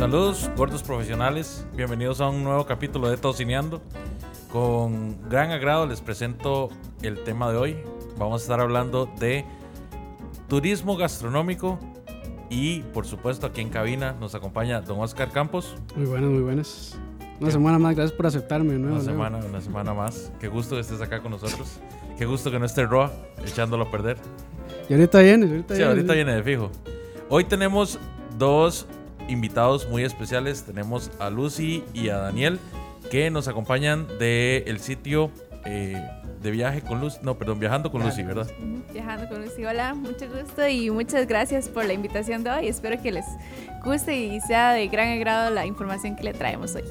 Saludos, gordos profesionales. Bienvenidos a un nuevo capítulo de Tocineando. Con gran agrado les presento el tema de hoy. Vamos a estar hablando de turismo gastronómico y, por supuesto, aquí en cabina nos acompaña don Oscar Campos. Muy buenas, muy buenas. Una semana más, gracias por aceptarme. nuevo, Una semana, una semana más. Qué gusto que estés acá con nosotros. Qué gusto que no esté Roa echándolo a perder. Y ahorita viene, ahorita Sí, viene. ahorita viene de fijo. Hoy tenemos dos invitados muy especiales. Tenemos a Lucy y a Daniel que nos acompañan del sitio eh, de viaje con Lucy. No, perdón, viajando con Lucy, ¿verdad? Viajando con Lucy. Hola, mucho gusto y muchas gracias por la invitación de hoy. Espero que les guste y sea de gran agrado la información que le traemos hoy.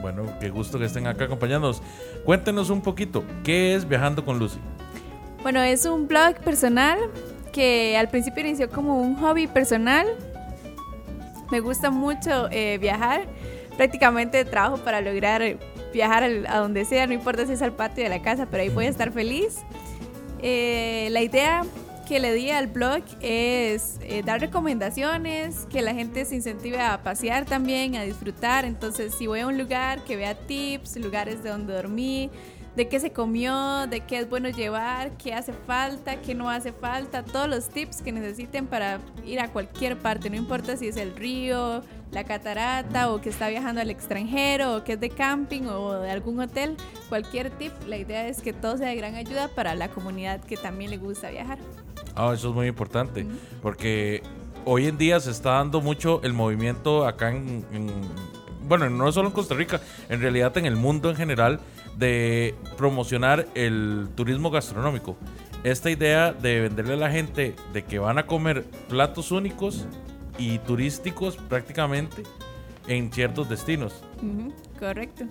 Bueno, qué gusto que estén acá acompañándonos. Cuéntenos un poquito, ¿qué es Viajando con Lucy? Bueno, es un blog personal que al principio inició como un hobby personal. Me gusta mucho eh, viajar. Prácticamente trabajo para lograr viajar al- a donde sea, no importa si es al patio de la casa, pero ahí voy a estar feliz. Eh, la idea que le di al blog es eh, dar recomendaciones, que la gente se incentive a pasear también, a disfrutar. Entonces, si voy a un lugar, que vea tips, lugares de donde dormí, de qué se comió, de qué es bueno llevar, qué hace falta, qué no hace falta, todos los tips que necesiten para ir a cualquier parte, no importa si es el río, la catarata o que está viajando al extranjero o que es de camping o de algún hotel, cualquier tip, la idea es que todo sea de gran ayuda para la comunidad que también le gusta viajar. Ah, eso es muy importante, porque hoy en día se está dando mucho el movimiento acá en, en- bueno, no solo en Costa Rica, en realidad en el mundo en general, de promocionar el turismo gastronómico. Esta idea de venderle a la gente de que van a comer platos únicos y turísticos prácticamente en ciertos destinos. Correcto.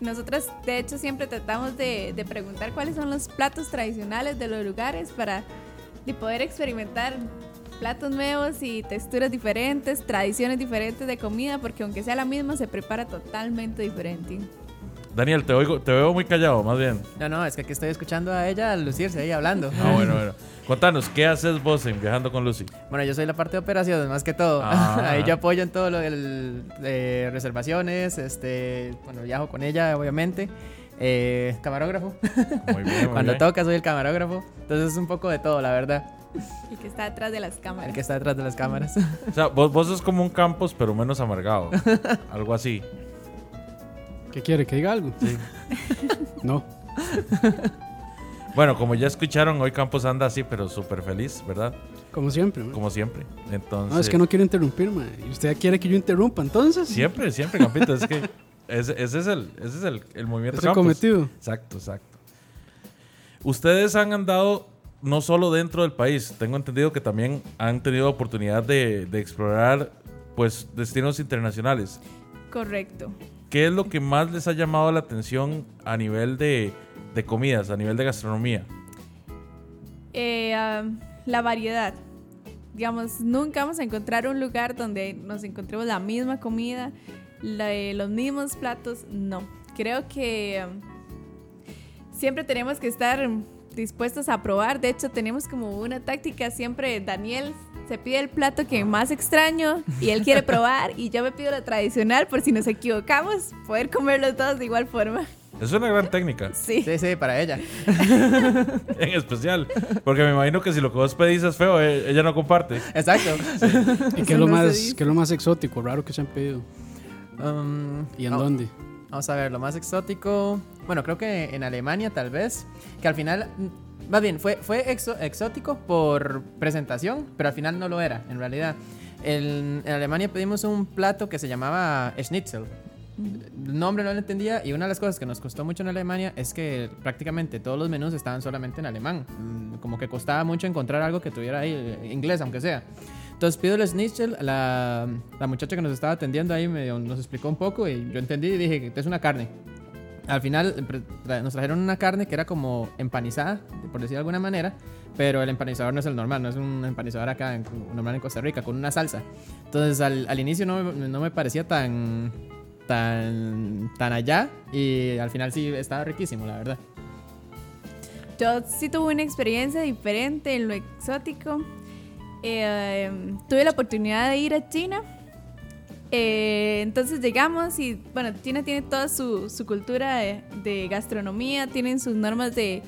Nosotras, de hecho, siempre tratamos de, de preguntar cuáles son los platos tradicionales de los lugares para de poder experimentar platos nuevos y texturas diferentes, tradiciones diferentes de comida, porque aunque sea la misma, se prepara totalmente diferente. Daniel, te, oigo, te veo muy callado, más bien. No, no, es que aquí estoy escuchando a ella lucirse ahí hablando. Ah, bueno, bueno. Contanos, ¿qué haces vos en Viajando con Lucy? Bueno, yo soy la parte de operaciones más que todo. Ah. Ahí yo apoyo en todo lo del- de reservaciones, este, bueno, viajo con ella, obviamente. Eh, camarógrafo. Muy bien, muy Cuando bien. toca soy el camarógrafo. Entonces es un poco de todo, la verdad. El que está detrás de las cámaras. El que está detrás de las cámaras. O sea, vos, vos sos como un campus, pero menos amargado. Algo así. ¿Qué quiere? ¿Que diga algo? Sí. No. Bueno, como ya escucharon, hoy Campos anda así, pero súper feliz, ¿verdad? Como siempre, man. Como siempre. Entonces. No, es que no quiero interrumpir, man. ¿Y usted quiere que yo interrumpa entonces? Siempre, siempre, Campito. es que ese, ese es el, ese es el, el movimiento Ese Campos. cometido. Exacto, exacto. Ustedes han andado no solo dentro del país, tengo entendido que también han tenido oportunidad de, de explorar pues destinos internacionales. Correcto. ¿Qué es lo que más les ha llamado la atención a nivel de, comidas, a nivel de gastronomía? Eh, la variedad. Digamos, nunca vamos a encontrar un lugar donde nos encontremos la misma comida, eh, los mismos platos. No. Creo que siempre tenemos que estar dispuestos a probar. De hecho, tenemos como una táctica. Siempre Daniel se pide el plato que más extraño y él quiere probar y yo me pido lo tradicional por si nos equivocamos, poder comer los dos de igual forma. Es una gran técnica, Sí. Sí, sí, para ella. en especial. Porque me imagino que si lo que vos pedís es feo, eh, ella no comparte. Exacto. ¿Y qué es lo no más, qué es lo más exótico, raro que se han pedido? Um, ¿Y en oh, dónde? Vamos a ver, lo más exótico. Bueno, creo que en Alemania tal vez, que al final, mm, más bien, fue, fue exo- exótico por presentación, pero al final no lo era, en realidad. En, en Alemania pedimos un plato que se llamaba Schnitzel. El nombre no lo entendía y una de las cosas que nos costó mucho en Alemania es que prácticamente todos los menús estaban solamente en alemán. Mm, Como que costaba mucho encontrar algo que tuviera ahí eh, inglés, aunque sea. Entonces pido el schnitzel, la, la muchacha que nos estaba atendiendo ahí medio nos explicó un poco y yo entendí y dije que es una carne. Al final nos trajeron una carne que era como empanizada, por decir de alguna manera, pero el empanizador no es el normal, no es un empanizador acá normal en Costa Rica, con una salsa. Entonces al, al inicio no, no me parecía tan, tan, tan allá y al final sí estaba riquísimo, la verdad. Yo sí tuve una experiencia diferente en lo exótico. Eh, tuve la oportunidad de ir a China. Eh, entonces llegamos y, bueno, China tiene toda su, su cultura de, de gastronomía, tienen sus normas de,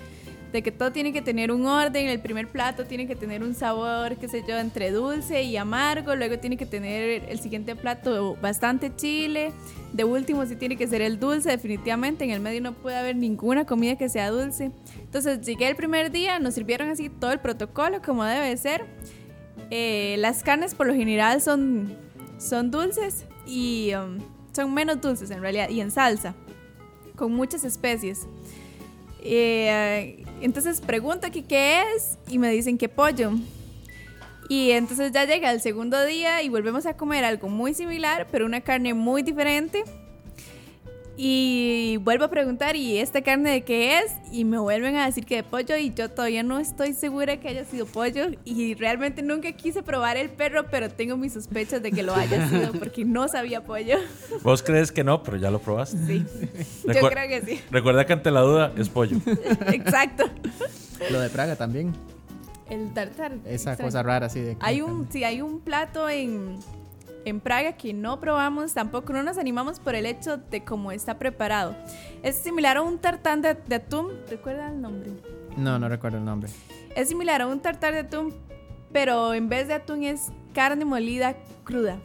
de que todo tiene que tener un orden, el primer plato tiene que tener un sabor, qué sé yo, entre dulce y amargo, luego tiene que tener el siguiente plato bastante chile, de último sí tiene que ser el dulce, definitivamente, en el medio no puede haber ninguna comida que sea dulce. Entonces llegué el primer día, nos sirvieron así todo el protocolo como debe ser. Eh, las carnes por lo general son, son dulces y um, son menos dulces en realidad y en salsa, con muchas especies. Eh, entonces pregunto aquí qué es y me dicen que pollo. Y entonces ya llega el segundo día y volvemos a comer algo muy similar, pero una carne muy diferente. Y vuelvo a preguntar, ¿y esta carne de qué es? Y me vuelven a decir que de pollo y yo todavía no estoy segura que haya sido pollo. Y realmente nunca quise probar el perro, pero tengo mis sospechas de que lo haya sido porque no sabía pollo. Vos crees que no, pero ya lo probaste. Sí, yo creo que sí. Recuerda que ante la duda es pollo. Exacto. Lo de Praga también, El tartar. esa exacto. cosa rara así de... Hay un, sí, hay un plato en, en Praga que no probamos tampoco, no nos animamos por el hecho de cómo está preparado. Es similar a un tartán de, de atún, ¿recuerda el nombre? No, no recuerdo el nombre. Es similar a un tartar de atún, pero en vez de atún es carne molida cruda.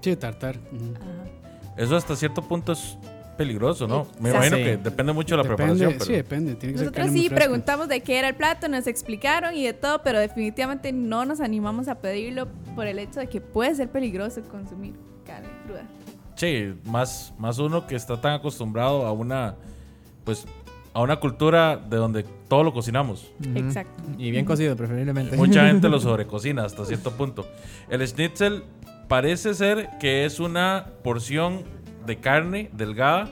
Sí, tartar. Eso hasta cierto punto es peligroso, ¿no? Me imagino Sí. que depende mucho de la Depende, preparación. Pero... Sí, depende. Tiene que ser Nosotros sí preguntamos de qué era el plato, nos explicaron y de todo, pero definitivamente no nos animamos a pedirlo por el hecho de que puede ser peligroso consumir carne cruda. Sí, más, más uno que está tan acostumbrado a una, pues, a una cultura de donde todo lo cocinamos. Exacto. Y bien cocido, preferiblemente. Mucha gente lo sobrecocina hasta cierto punto. El schnitzel parece ser que es una porción de carne delgada,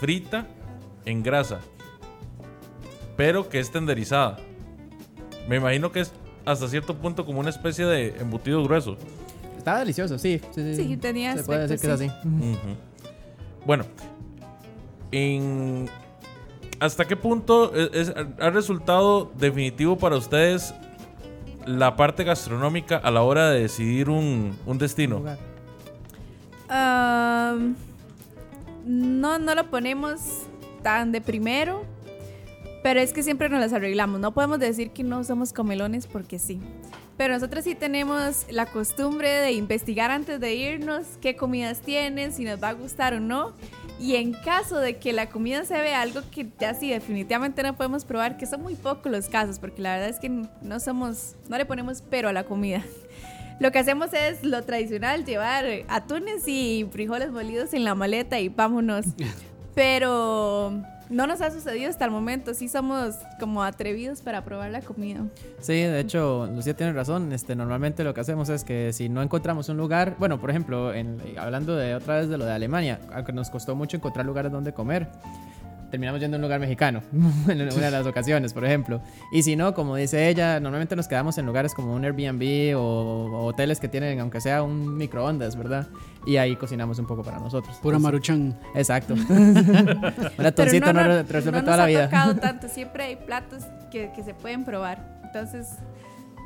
frita, en grasa, pero que es tenderizada. Me imagino que es hasta cierto punto como una especie de embutido grueso. Estaba delicioso, sí. Sí, Sí, tenía Se puede decir que aspecto, es así. Bueno, en- ¿hasta qué punto es- es- ha resultado definitivo para ustedes la parte gastronómica a la hora de decidir un, un destino? No, no lo ponemos tan de primero, pero es que siempre nos las arreglamos. No podemos decir que no somos comelones porque sí. Pero nosotros sí tenemos la costumbre de investigar antes de irnos qué comidas tienen, si nos va a gustar o no. Y en caso de que la comida se vea algo que ya sí definitivamente no podemos probar, que son muy pocos los casos, porque la verdad es que no somos, no le ponemos pero a la comida. Lo que hacemos es lo tradicional, llevar atunes y frijoles molidos en la maleta y vámonos. Pero no nos ha sucedido hasta el momento, sí somos como atrevidos para probar la comida. Sí, de hecho, Lucía tiene razón. Este, normalmente lo que hacemos es que si no encontramos un lugar, bueno, por ejemplo, en- hablando de otra vez de lo de Alemania, aunque nos costó mucho encontrar lugares donde comer, terminamos yendo a un lugar mexicano en una de las ocasiones, por ejemplo. Y si no, como dice ella, normalmente nos quedamos en lugares como un Airbnb o, o hoteles que tienen, aunque sea un microondas, ¿verdad? Y ahí cocinamos un poco para nosotros. Pura Entonces, maruchan. Exacto. un Pero atoncito no, re- no resuelve nos toda la ha vida. tocado tanto, siempre hay platos que, que se pueden probar. Entonces,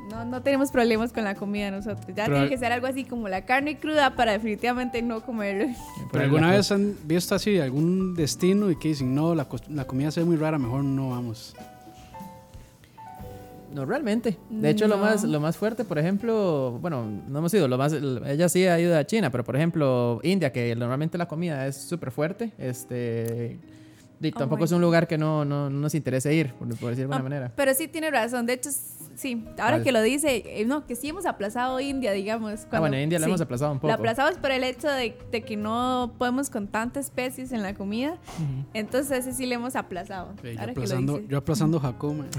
no, no tenemos problemas con la comida nosotros. Ya Pero- tiene que ser algo así como la carne cruda para definitivamente no comerlo. ¿Pero alguna vez han visto así algún destino y que dicen, no, la, la comida se ve muy rara, mejor no vamos? No, realmente. De hecho, lo No. más lo más fuerte, por ejemplo, bueno, no hemos ido, lo más, ella sí ha ido a China, pero por ejemplo, India, que normalmente la comida es súper fuerte, este, Y Oh tampoco my es un lugar que no, no, no nos interese ir, por, por decir de alguna Ah, manera. Pero sí tiene razón. De hecho, sí. Ahora que lo dice, eh, no, que sí hemos aplazado India, digamos. Ah, bueno, India la sí. hemos aplazado un poco. La aplazamos por el hecho de, de que no podemos con tantas especies en la comida. Entonces, ese sí le hemos aplazado. Yo, ahora que lo aplazando, dice. yo aplazando Jacoma.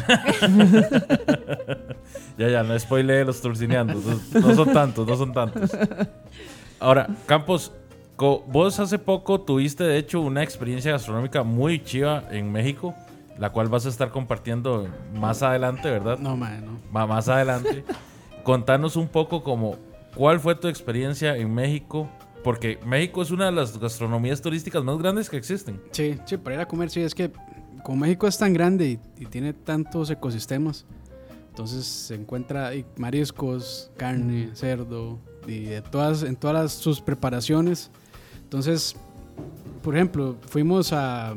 Ya, ya, no spoilee los turcineandos. No, no son tantos, no son tantos. Ahora, Campos, co- vos hace poco tuviste, de hecho, una experiencia gastronómica muy chiva en México, la cual vas a estar compartiendo más adelante, ¿verdad? No, mae, no. Ma- más adelante. Contanos un poco como cuál fue tu experiencia en México, porque México es una de las gastronomías turísticas más grandes que existen. Sí, sí, para ir a comer, sí, es que como México es tan grande y, y tiene tantos ecosistemas, entonces se encuentra mariscos, carne, cerdo, y de todas, en todas las- sus preparaciones. Entonces, por ejemplo, fuimos a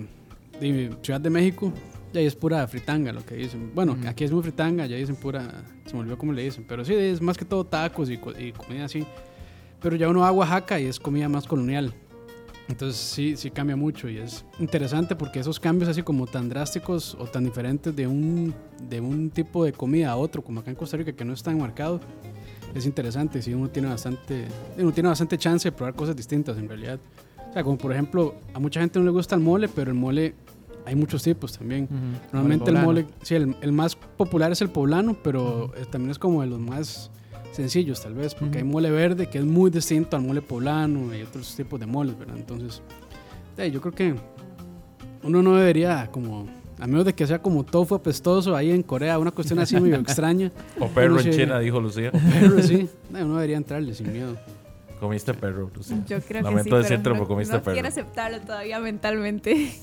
di- Ciudad de México, y ahí es pura fritanga lo que dicen. Bueno, aquí es muy fritanga, ya dicen pura, se me olvidó cómo le dicen, pero sí, es más que todo tacos y, y comida así. Pero ya uno va a Oaxaca y es comida más colonial. Entonces sí, sí cambia mucho y es interesante porque esos cambios así como tan drásticos o tan diferentes de un, de un tipo de comida a otro, como acá en Costa Rica que no es tan marcado, es interesante. Sí, uno tiene bastante, uno tiene bastante chance de probar cosas distintas en realidad. O sea, como por ejemplo, a mucha gente no le gusta el mole, pero el mole hay muchos tipos también. Ujú. Normalmente el poblano. mole, sí, el, el más popular es el poblano, pero eh, también es como de los más sencillos tal vez, porque hay Ujú. mole verde que es muy distinto al mole poblano y otros tipos de moles, ¿verdad? Entonces, eh, yo creo que uno no debería como, a menos de que sea como tofu apestoso ahí en Corea, una cuestión así medio extraña, O perro Uno en China, dijo Lucía. pero sí, eh, uno debería entrarle sin miedo. Comiste perro, Lucía. Yo creo Lamento que sí, pero pero no, comiste no perro. quiero aceptarlo todavía mentalmente.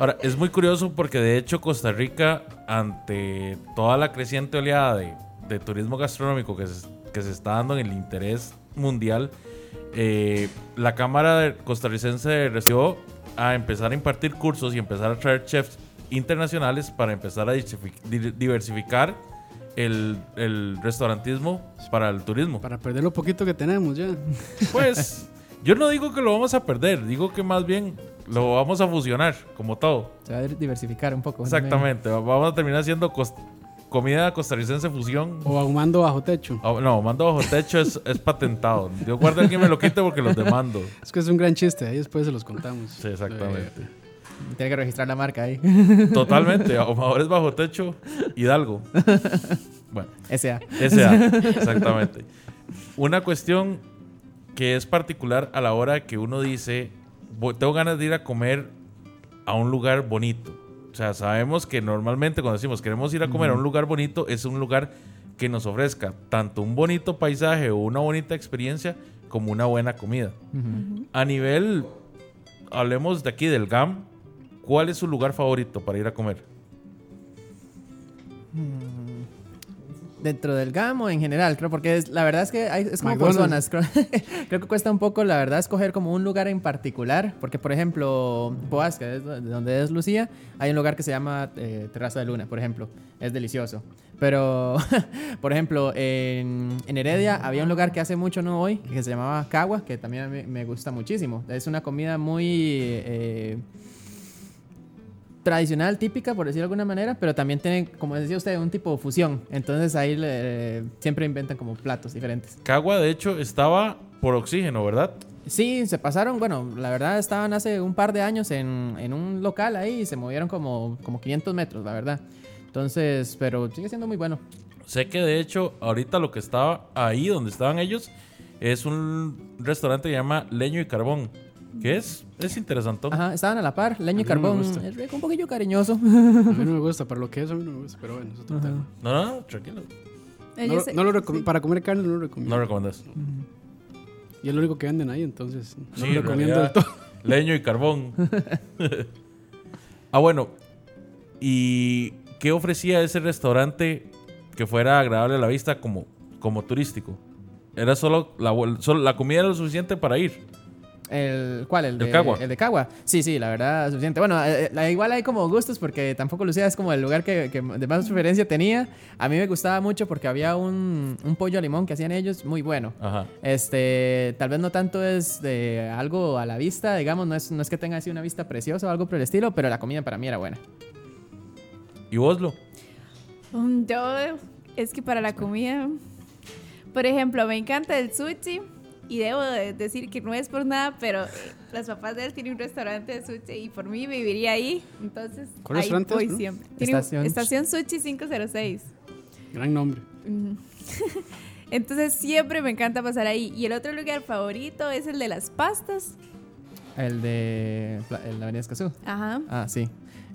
Ahora, es muy curioso porque de hecho Costa Rica, ante toda la creciente oleada de, de turismo gastronómico que se, que se está dando en el interés mundial, eh, la Cámara de- Costarricense recibió a empezar a impartir cursos y empezar a traer chefs internacionales para empezar a diversifi- di- diversificar el, el restaurantismo para el turismo. Para perder lo poquito que tenemos ya. Pues yo no digo que lo vamos a perder, digo que más bien lo vamos a fusionar, como todo. Se va a diversificar un poco. Exactamente, vamos a terminar haciendo comida costarricense fusión. O ahumando bajo techo. Ah, No, mando bajo techo es, es patentado. Dios guarda que me lo quite porque los demando. Es que es un gran chiste, ahí después se los contamos. Sí, exactamente. Eh, Tiene que registrar la marca ahí. Totalmente, ahumadores bajo techo, Hidalgo. Bueno, S.A. S.A. Exactamente. Una cuestión que es particular a la hora que uno dice, "Voy- tengo ganas de ir a comer a un lugar bonito. O sea, sabemos que normalmente cuando decimos queremos ir a comer a un lugar bonito, es un lugar que nos ofrezca tanto un bonito paisaje o una bonita experiencia como una buena comida. A nivel, hablemos de aquí del GAM, ¿cuál es su lugar favorito para ir a comer? Dentro del GAM en general, creo, porque es- la verdad es que hay- es como McDonald's. zonas. Creo, creo que cuesta un poco, la verdad, escoger como un lugar en particular. Porque, por ejemplo, Boas, que es donde es Lucía, hay un lugar que se llama eh, Terraza de Luna, por ejemplo. Es delicioso. Pero, por ejemplo, en, en Heredia había un lugar que hace mucho no voy, que se llamaba Cagua, que también mí me gusta muchísimo. Es una comida muy... eh, tradicional, típica, por decirlo de alguna manera, pero también tiene, como decía usted, un tipo de fusión. Entonces ahí le- siempre inventan como platos diferentes. Cagua, de hecho, estaba por oxígeno, ¿verdad? Sí, se pasaron, bueno, la verdad estaban hace un par de años en, en un local ahí y se movieron como, como 500 metros, la verdad. Entonces, pero sigue siendo muy bueno. Sé que de hecho, ahorita lo que estaba ahí donde estaban ellos es un restaurante que se llama Leño y Carbón. Que es? Es interesante. Ajá, estaban a la par, leño y A mí no me carbón. gusta. Es rico, un poquillo cariñoso. A mí no me gusta, para lo que es, a mí no me gusta, pero bueno, es otro tema. No, no, no, tranquilo. Eh, No, yo lo- sé- no lo recom- sí. Para comer carne no lo recomiendo. No recomiendas. y es lo único que venden ahí, entonces no Sí, lo en recomiendo realidad, todo. Leño y carbón. ah, bueno. ¿Y qué ofrecía ese restaurante que fuera agradable a la vista como, como turístico? Era solo la, vuel- solo la comida era lo suficiente para ir. El, ¿Cuál? El El de, Cagua. El de Cagua. Sí, sí, la verdad, suficiente. Bueno, eh, eh, igual hay como gustos porque tampoco Lucía es como el lugar que, que de más preferencia tenía. A mí me gustaba mucho porque había un, un pollo a limón que hacían ellos muy bueno. Ajá. Este, tal vez no tanto es de algo a la vista, digamos, no es, no es que tenga así una vista preciosa o algo por el estilo, pero la comida para mí era buena. ¿Y vos, Lo? Um, yo, es que para la comida, por ejemplo, me encanta el sushi y debo de decir que no es por nada, pero eh, las papás de él tienen un restaurante de sushi y por mí viviría ahí, entonces ¿Cuál ahí restaurante voy no? siempre. Tiene Estación- estación, Sushi 506. Gran nombre. Entonces siempre me encanta pasar ahí. Y el otro lugar favorito es el de las pastas. El de de Avenida Escazú. Ajá. Ah, sí.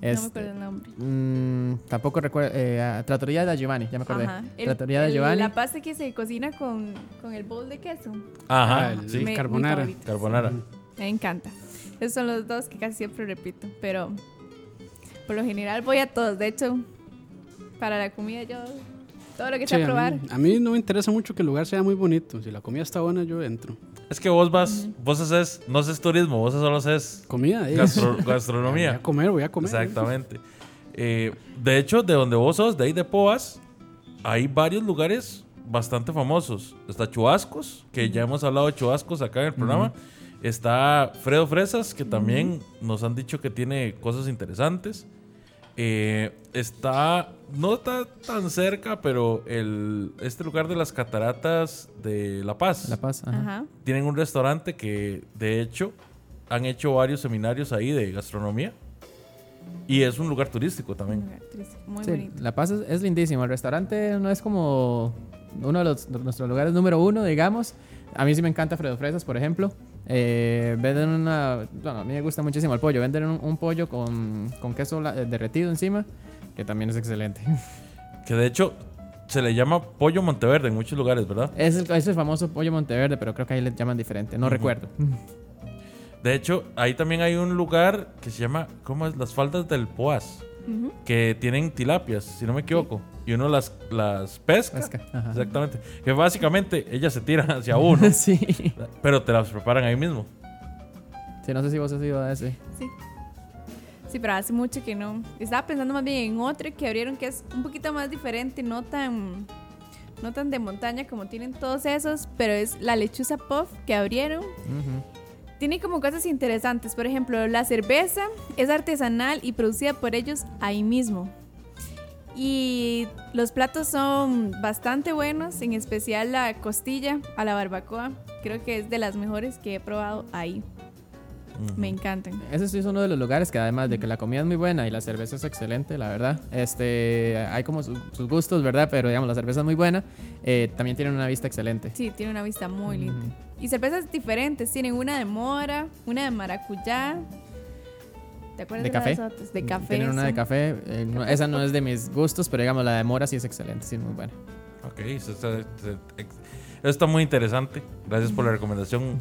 No me Este, acuerdo el nombre. mm, tampoco recuerdo. Eh, ah, Trattoria da Giovanni, ya me acordé. Ajá. El- Trattoria da el- Giovanni. La pasta que se cocina con, con el bowl de queso. Ajá. Ah, el- sí. Me- carbonara. Carbonara. Me encanta. Esos son los dos que casi siempre repito. Pero por lo general voy a todos. De hecho, para la comida yo... Todo lo que Sí, sea a, probar. mí, a mí no me interesa mucho que el lugar sea muy bonito. Si la comida está buena, yo entro. Es que vos vas, vos haces, no haces turismo, vos solo haces Comida, eh. gastro- Voy a gastronomía. comer, voy a comer. Exactamente. Eh, de hecho, de donde vos sos, de ahí de Poas, hay varios lugares bastante famosos. Está Chubascos, que ya hemos hablado de Chubascos acá en el programa. Está Fredo Fresas, que también nos han dicho que tiene cosas interesantes. Eh, está, no está tan cerca, pero el, este lugar de las cataratas de La Paz. La Paz. ajá. Ajá. Tienen un restaurante que, de hecho, han hecho varios seminarios ahí de gastronomía. Y es un lugar turístico también. Muy Sí, bonito. La Paz es, es lindísimo. El restaurante no es como uno de, los, de nuestros lugares número uno, digamos. A mí sí me encanta Fredo Fresas, por ejemplo. Eh, venden una... Bueno, a mí me gusta muchísimo el pollo. Venden un, un pollo con, con queso la- eh, derretido encima, que también es excelente. Que de hecho se le llama pollo Monteverde en muchos lugares, ¿verdad? es, el, es el famoso pollo Monteverde, pero creo que ahí le llaman diferente. No recuerdo. De hecho, ahí también hay un lugar que se llama, ¿cómo es? Las faldas del Poas. Ujú. Que tienen tilapias, si no me equivoco. Y uno las, las pesca. Pesca. Exactamente. Que básicamente ellas se tiran hacia uno, sí. pero te las preparan ahí mismo. Sí, no sé si vos has ido a ese. Sí. Sí, pero hace mucho que no. Estaba pensando más bien en otro que abrieron que es un poquito más diferente, no tan no tan de montaña como tienen todos esos, pero es la lechuza puff que abrieron. Ujú. Tiene como cosas interesantes, por ejemplo, la cerveza es artesanal y producida por ellos ahí mismo. Y los platos son bastante buenos, en especial la costilla a la barbacoa. Creo que es de las mejores que he probado ahí. Me encantan. Ese sí es uno de los lugares que además de que la comida es muy buena y la cerveza es excelente, la verdad. Este, hay como su- sus gustos, ¿verdad? Pero digamos, la cerveza es muy buena. eh, también tienen una vista excelente. Sí, tiene una vista muy linda. Ujú. Y cervezas diferentes. Tienen una de mora, una de maracuyá. ¿Te acuerdas ¿De de, café? las? De café. Tienen una de café. eh, no- esa no es de mis gustos, pero digamos, la de mora sí es excelente, sí es muy buena. Ok, eso está, eso está muy interesante. Gracias por la recomendación.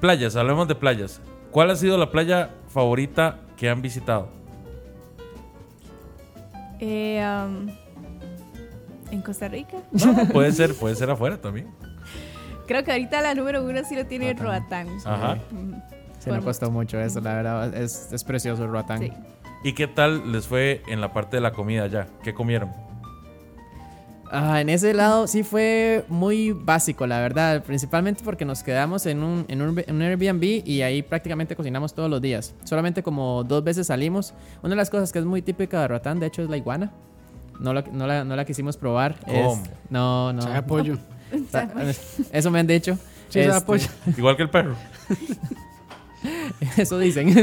Playas, hablemos de playas. ¿Cuál ha sido la playa favorita que han visitado? Eh, um, en Costa Rica. No, puede ser, puede ser afuera también. Creo que ahorita la número uno sí lo tiene Roatán. Roatán. Ajá. Sí, me Por- costó mucho eso, la verdad. Es, es precioso el Roatán. Sí. ¿Y qué tal les fue en la parte de la comida allá? ¿Qué comieron? Ah, en ese lado sí fue muy básico, la verdad. Principalmente porque nos quedamos en un, en un, en un Airbnb y ahí prácticamente cocinamos todos los días. Solamente como dos veces salimos. Una de las cosas que es muy típica de Roatán, de hecho, es la iguana. No la, no la, no la quisimos probar. Es- ¿Cómo? no, no. Sabe a pollo. Eso me han dicho. Sí, Este. Igual que el perro. Eso dicen.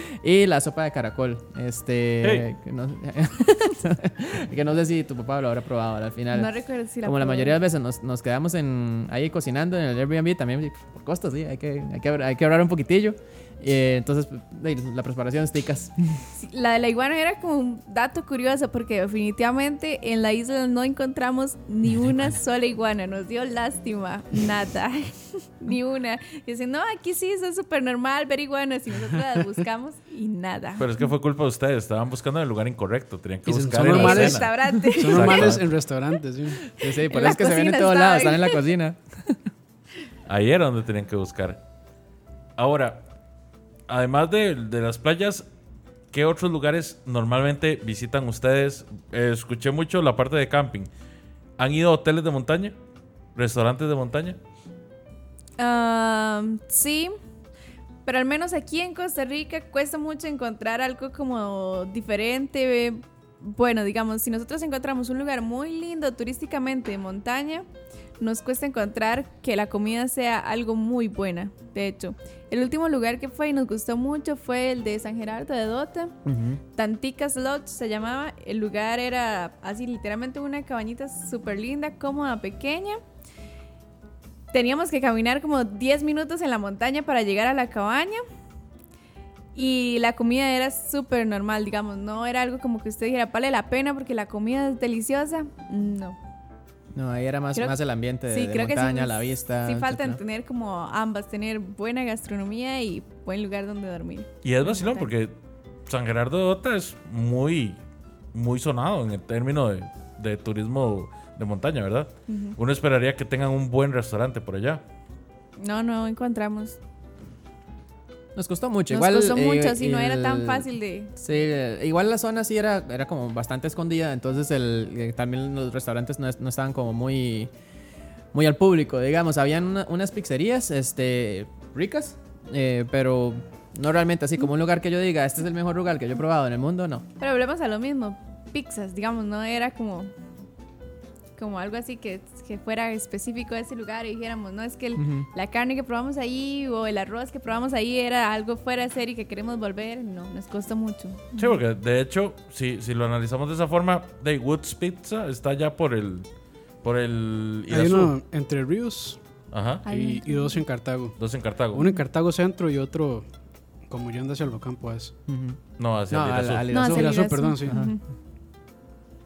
y la sopa de caracol. Este. Hey. Que, no, que no sé si tu papá lo habrá probado al final. No recuerdo si la Como la mayoría de las veces nos, nos quedamos en, ahí cocinando en el Airbnb también por costos, sí, hay que, hay que, hay que ahorrar un poquitillo. Eh, entonces, la preparación es ticas. La de la iguana era como un dato curioso porque definitivamente en la isla no encontramos ni una sola iguana. Nos dio lástima. Nada. ni una. Y dicen, no, aquí sí es súper normal ver iguanas. Y nosotros las buscamos y nada. Pero es que fue culpa de ustedes. Estaban buscando en el lugar incorrecto. Tenían que buscar son en la normales. Restaurante. Son normales en restaurantes, sí. Sí, sí, por eso es que se ven en todos lados, están en la cocina. Ahí era donde tenían que buscar. Ahora, además de, las playas, ¿qué otros lugares normalmente visitan ustedes? Eh, escuché mucho la parte de camping. ¿Han ido a hoteles de montaña? ¿Restaurantes de montaña? Ah, sí, pero al menos aquí en Costa Rica cuesta mucho encontrar algo como diferente. Bueno, digamos, si nosotros encontramos un lugar muy lindo turísticamente de montaña, nos cuesta encontrar que la comida sea algo muy buena. De hecho, el último lugar que fue y nos gustó mucho fue el de San Gerardo de Dota. Tanticas Lodge se llamaba. El lugar era así, literalmente una cabañita súper linda, cómoda, pequeña. Teníamos que caminar como 10 minutos en la montaña para llegar a la cabaña. Y la comida era súper normal, digamos. No era algo como que usted dijera, vale la pena porque la comida es deliciosa. No. No, ahí era más, Creo- más el ambiente de, Sí, de creo que sí, montaña, la vista. Sí, faltan etcétera. tener como ambas, tener buena gastronomía y buen lugar donde dormir. Y es vacilón porque San Gerardo de Dota es muy, muy sonado en el término de, de turismo de montaña, ¿verdad? Uno esperaría que tengan un buen restaurante por allá. No, no encontramos. Nos costó mucho. Nos igual, costó eh, mucho, así no era tan fácil de... Sí, igual la zona sí era, era como bastante escondida, entonces el, eh, también los restaurantes no, es- no estaban como muy, muy al público, digamos. Habían una- unas pizzerías este, ricas, eh, pero no realmente así como un lugar que yo diga, este es el mejor lugar que yo he probado en el mundo, no. Pero volvemos a lo mismo. Pizzas, digamos, no era como... Como algo así que, que fuera específico de ese lugar y dijéramos, no es que el- Ujú. la carne que probamos ahí o el arroz que probamos ahí era algo fuera de serie que queremos volver. No, nos costó mucho. Sí, porque de hecho, si, si lo analizamos de esa forma, de Woods Pizza está ya por el. Por el. Hay uno entre Ríos Ajá. Y, y dos en Cartago. Dos en Cartago. Uno en Cartago Centro y otro como yendo hacia el volcán, pues. No, hacia No, el al- Irazú. al- No, Irazú. hacia el Irazú, Irazú. perdón, sí. Ujú.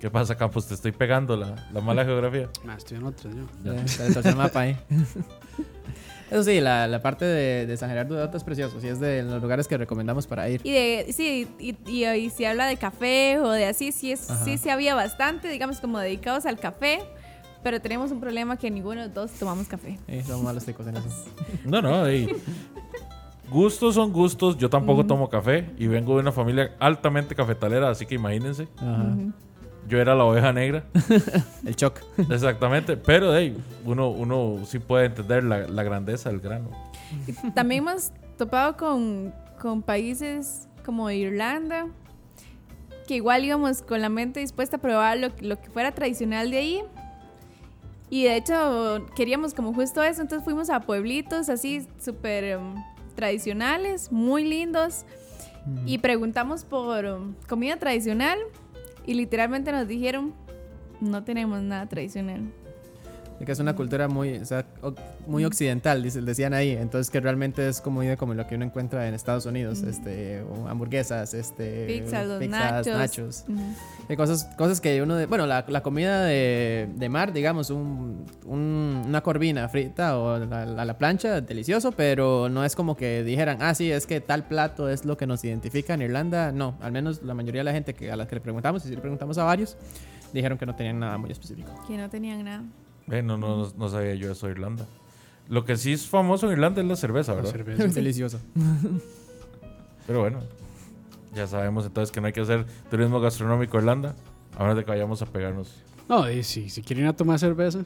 ¿Qué pasa, Campos? Te estoy pegando la, la mala geografía. Ah, estoy en otro, yo. Le torció el mapa ahí. Eso sí, la, la parte de, de San Gerardo de es precioso, sí es de los lugares que recomendamos para ir. Y de, sí, y, y- y si habla de café o de así, sí, es, Ajá. sí, sí había bastante, digamos, como dedicados al café. Pero tenemos un problema que ninguno de los dos tomamos café. Eh, somos malos ticos en eso. No, no, ey. Gustos son gustos. Yo tampoco tomo café y vengo de una familia altamente cafetalera, así que imagínense. Ajá. Yo era la oveja negra, El choc. exactamente. Pero hey, uno, uno sí puede entender la, la grandeza del grano. Y también hemos topado con, con países como Irlanda, que igual íbamos con la mente dispuesta a probar lo, lo que fuera tradicional de ahí. Y de hecho queríamos como justo eso, entonces fuimos a pueblitos así súper em, tradicionales, muy lindos, y preguntamos por em, comida tradicional y literalmente nos dijeron, no tenemos nada tradicional. Que es una cultura muy, o sea, muy occidental, decían ahí. Entonces que realmente es como, como lo que uno encuentra en Estados Unidos. este hamburguesas, este Pizzas, los pizzas, nachos. Ujú. Eh, cosas, cosas que uno... de- bueno, la, la comida de, de mar, digamos, un, un- una corvina frita o la, la- la plancha, delicioso, pero no es como que dijeran, ah, sí, es que tal plato es lo que nos identifica en Irlanda. No, al menos la mayoría de la gente que, a la que le preguntamos, y si le preguntamos a varios, dijeron que no tenían nada muy específico. Que no tenían nada. Eh, no, no, no sabía yo eso de Irlanda. Lo que sí es famoso en Irlanda es la cerveza, La ¿verdad? cerveza. Delicioso. Pero bueno, ya sabemos entonces que no hay que hacer turismo gastronómico a Irlanda, a menos de que vayamos a pegarnos. No, y si, si quieren ir a tomar cerveza,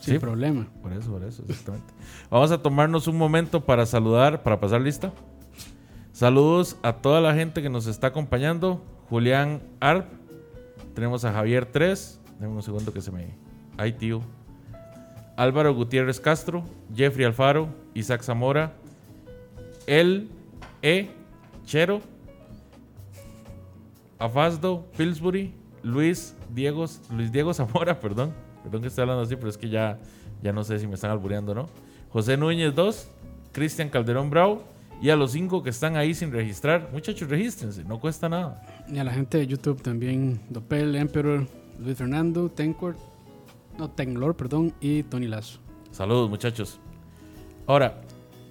sin Sí. problema. Por eso, por eso, exactamente. Vamos a tomarnos un momento para saludar, para pasar lista. Saludos a toda la gente que nos está acompañando. Julián Arp. Tenemos a Javier 3. Deme un segundo que se me... Ay, tío. Álvaro Gutiérrez Castro. Jeffrey Alfaro. Isaac Zamora. El E. Chero. Afasdo. Pillsbury. Luis Diego, Luis Diego Zamora, perdón. Perdón que esté hablando así, pero es que ya, ya no sé si me están albureando o no. José Núñez 2, Cristian Calderón Bravo y a los cinco que están ahí sin registrar. Muchachos, regístrense, no cuesta nada. Y a la gente de YouTube también, Dopel, Emperor, Luis Fernando, Tencord, no, Tenglor, perdón, y Tony Lazo. Saludos, muchachos. Ahora,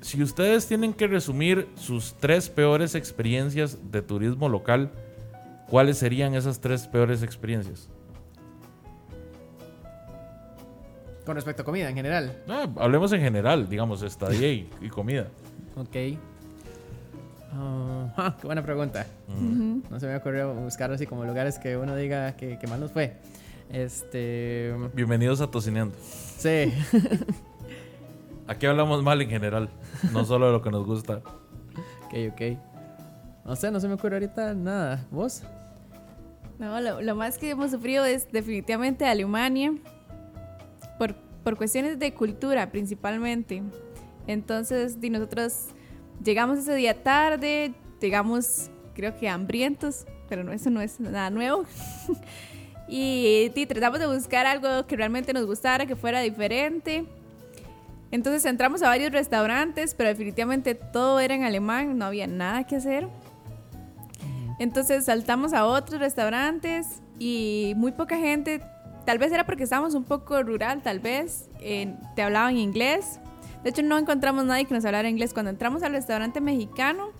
si ustedes tienen que resumir sus tres peores experiencias de turismo local, ¿cuáles serían esas tres peores experiencias? Con respecto a comida en general. Ah, hablemos en general, digamos, estadía y, y comida. Ok. Ah, qué buena pregunta. No se me ocurrió buscar así como lugares que uno diga que, que mal nos fue. Este. Bienvenidos a Tocineando. Sí. Aquí hablamos mal en general, no solo de lo que nos gusta. ok, ok. No sé, no se me ocurre ahorita nada. ¿Vos? No, lo, lo más que hemos sufrido es definitivamente Alemania, por, por cuestiones de cultura principalmente. Entonces, di, nosotros llegamos ese día tarde, llegamos creo que hambrientos, pero no, eso no es nada nuevo. y di, tratamos de buscar algo que realmente nos gustara, que fuera diferente. Entonces entramos a varios restaurantes, pero definitivamente todo era en alemán, no había nada que hacer. Entonces saltamos a otros restaurantes y muy poca gente, tal vez era porque estábamos un poco rural, tal vez, eh, te hablaban inglés. De hecho no encontramos nadie que nos hablara inglés. Cuando entramos al restaurante mexicano,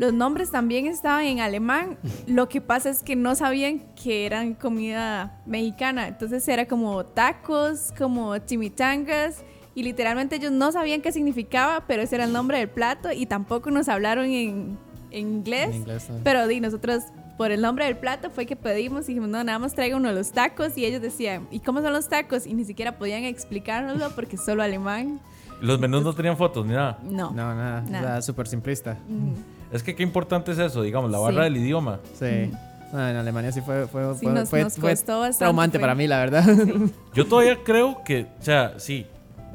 los nombres también estaban en alemán. Lo que pasa es que no sabían que eran comida mexicana. Entonces era como tacos, como chimichangas. Y literalmente ellos no sabían qué significaba, pero ese era el nombre del plato. Y tampoco nos hablaron en, en inglés. En inglés, ¿no? Pero di, nosotros por el nombre del plato fue que pedimos y dijimos, no, nada más traiga uno de los tacos. Y ellos decían, ¿y cómo son los tacos? Y ni siquiera podían explicárnoslo porque solo alemán. Los menús no tenían fotos ni nada. No. No, nada. Nada. Sea, súper simplista. Mm. Es que qué importante es eso, digamos, la Sí. barra del idioma. Sí. No, en Alemania sí fue, fue, Sí, fue, nos- fue- nos fue bastante, traumante fue- para mí, la verdad. Yo todavía creo que, o sea, sí,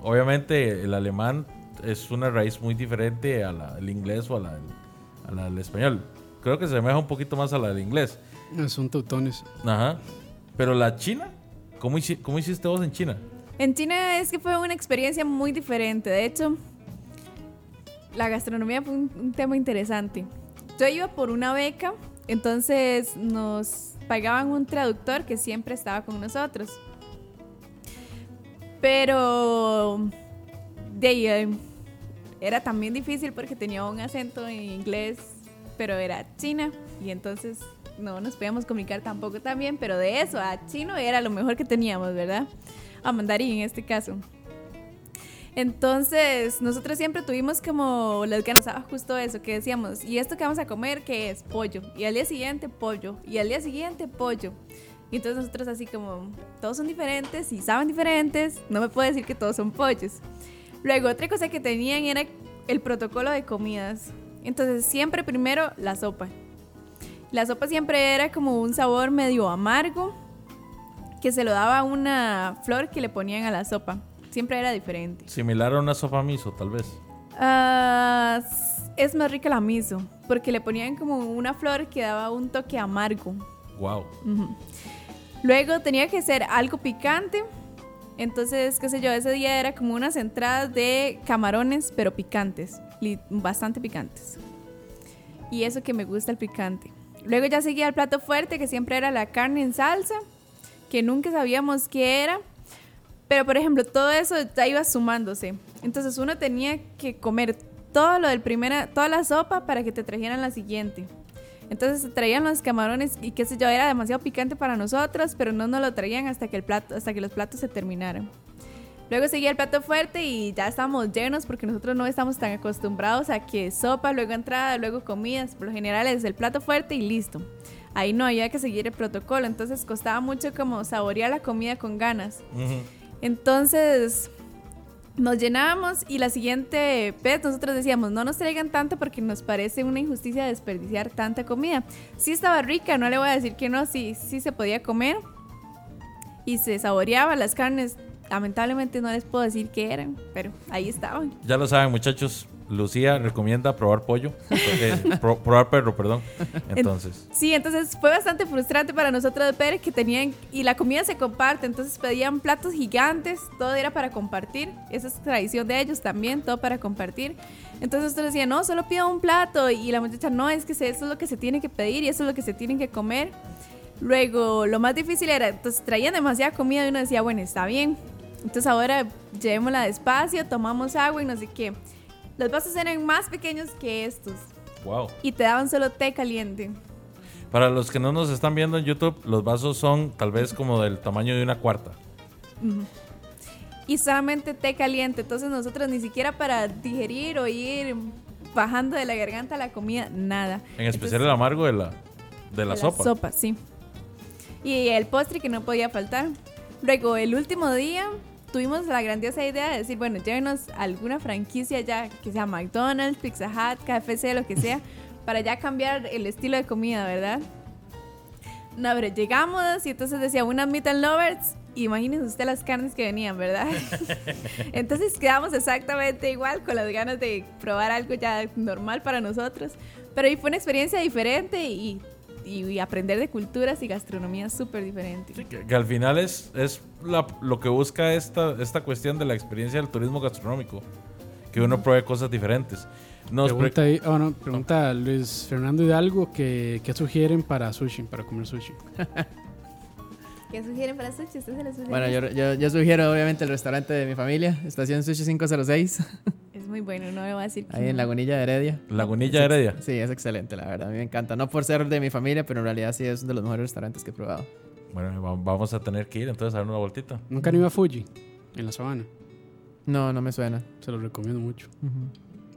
obviamente el alemán es una raíz muy diferente a la- inglés o a la, a la del español. Creo que se asemeja un poquito más a la del inglés. Son teutones. Ajá. Pero la china, ¿cómo, hici- cómo hiciste vos en China? En China es que fue una experiencia muy diferente. De hecho, la gastronomía fue un, tema interesante. Yo iba por una beca, entonces nos pagaban un traductor que siempre estaba con nosotros. Pero de eh, era también difícil porque tenía un acento en inglés, pero era china y entonces no nos podíamos comunicar tampoco tan bien, pero de eso a chino era lo mejor que teníamos, ¿verdad? A mandarín en este caso. Entonces, nosotros siempre tuvimos como las ganas, justo eso, que decíamos, ¿y esto que vamos a comer qué es? Pollo. Y al día siguiente, pollo. Y al día siguiente, pollo. Y entonces nosotros así como, todos son diferentes y saben diferentes, no me puedo decir que todos son pollos. Luego, otra cosa que tenían era el protocolo de comidas. Entonces, siempre primero la sopa. La sopa siempre era como un sabor medio amargo, que se lo daba una flor que le ponían a la sopa. Siempre era diferente. Similar a una sopa miso, tal vez. S- es más rica la miso, porque le ponían como una flor que daba un toque amargo. Wow. Luego tenía que ser algo picante. Entonces, qué sé yo, ese día era como unas entradas de camarones, pero picantes, bastante picantes. Y eso que me gusta el picante. Luego ya seguía el plato fuerte, que siempre era la carne en salsa, que nunca sabíamos qué era. Pero, por ejemplo, todo eso ya iba sumándose. Entonces uno tenía que comer todo lo del primera, toda la sopa para que te trajeran la siguiente. Entonces traían los camarones y qué sé yo, era demasiado picante para nosotros, pero no nos lo traían hasta que el plato, hasta que los platos se terminaran. Luego seguía el plato fuerte y ya estábamos llenos porque nosotros no estamos tan acostumbrados a que sopa, luego entrada, luego comidas. Por lo general es el plato fuerte y listo. Ahí no había que seguir el protocolo, entonces costaba mucho como saborear la comida con ganas. Entonces nos llenábamos y la siguiente vez nosotros decíamos, no nos traigan tanto porque nos parece una injusticia desperdiciar tanta comida. Sí estaba rica, no le voy a decir que no, sí, sí se podía comer y se saboreaba las carnes. Lamentablemente no les puedo decir qué eran, pero ahí estaban. Ya lo saben, muchachos. Lucía recomienda probar pollo. Eh, pro- probar perro, perdón. Entonces, Sí, entonces fue bastante frustrante para nosotros ver que tenían, y la comida se comparte, entonces pedían platos gigantes, todo era para compartir, esa es tradición de ellos también, todo para compartir. Entonces nosotros decían, no, solo pido un plato, y la muchacha, no, es que eso es lo que se tiene que pedir y eso es lo que se tienen que comer. Luego, lo más difícil era, entonces traían demasiada comida y uno decía, bueno, está bien. Entonces ahora llevémosla despacio, tomamos agua y no sé qué. Los vasos eran más pequeños que estos wow. y te daban solo té caliente. Para los que no nos están viendo en YouTube, los vasos son tal vez como del tamaño de una cuarta. y solamente té caliente. Entonces nosotros ni siquiera para digerir o ir bajando de la garganta la comida, nada. En especial Entonces, el amargo de la, de la de sopa. sopa, sí. Y el postre que no podía faltar. Luego, el último día, tuvimos la grandiosa idea de decir, bueno, llévenos alguna franquicia ya, que sea McDonald's, Pizza Hut, KFC, lo que sea, para ya cambiar el estilo de comida, ¿verdad? No, pero llegamos y entonces decía una meat and lovers. Imagínense usted las carnes que venían, ¿verdad? entonces quedamos exactamente igual con las ganas de probar algo ya normal para nosotros. Pero ahí fue una experiencia diferente y, y- y aprender de culturas y gastronomía súper diferente. Sí, que, que al final es, es la- lo que busca esta, esta cuestión de la experiencia del turismo gastronómico. Que uno pruebe cosas diferentes. Nos pre- Pregunta, ahí- oh, no, pregunta Luis Fernando Hidalgo que, qué sugieren para sushi, para comer sushi. ¿Qué sugieren para sushi? ¿Usted se lo sugiere? Bueno, yo, yo, yo sugiero obviamente el restaurante de mi familia, Estación Sushi 506, Es muy bueno, no le voy a decir que ahí en no. Lagunilla de Heredia. Lagunilla Heredia. Sí, es excelente, la verdad. A mí me encanta. No por ser de mi familia, pero en realidad sí es uno de los mejores restaurantes que he probado. Bueno, va- vamos a tener que ir entonces a dar una vueltita. Nunca han ido a Fuji, en la sabana. No, no me suena. Se lo recomiendo mucho. Ujú.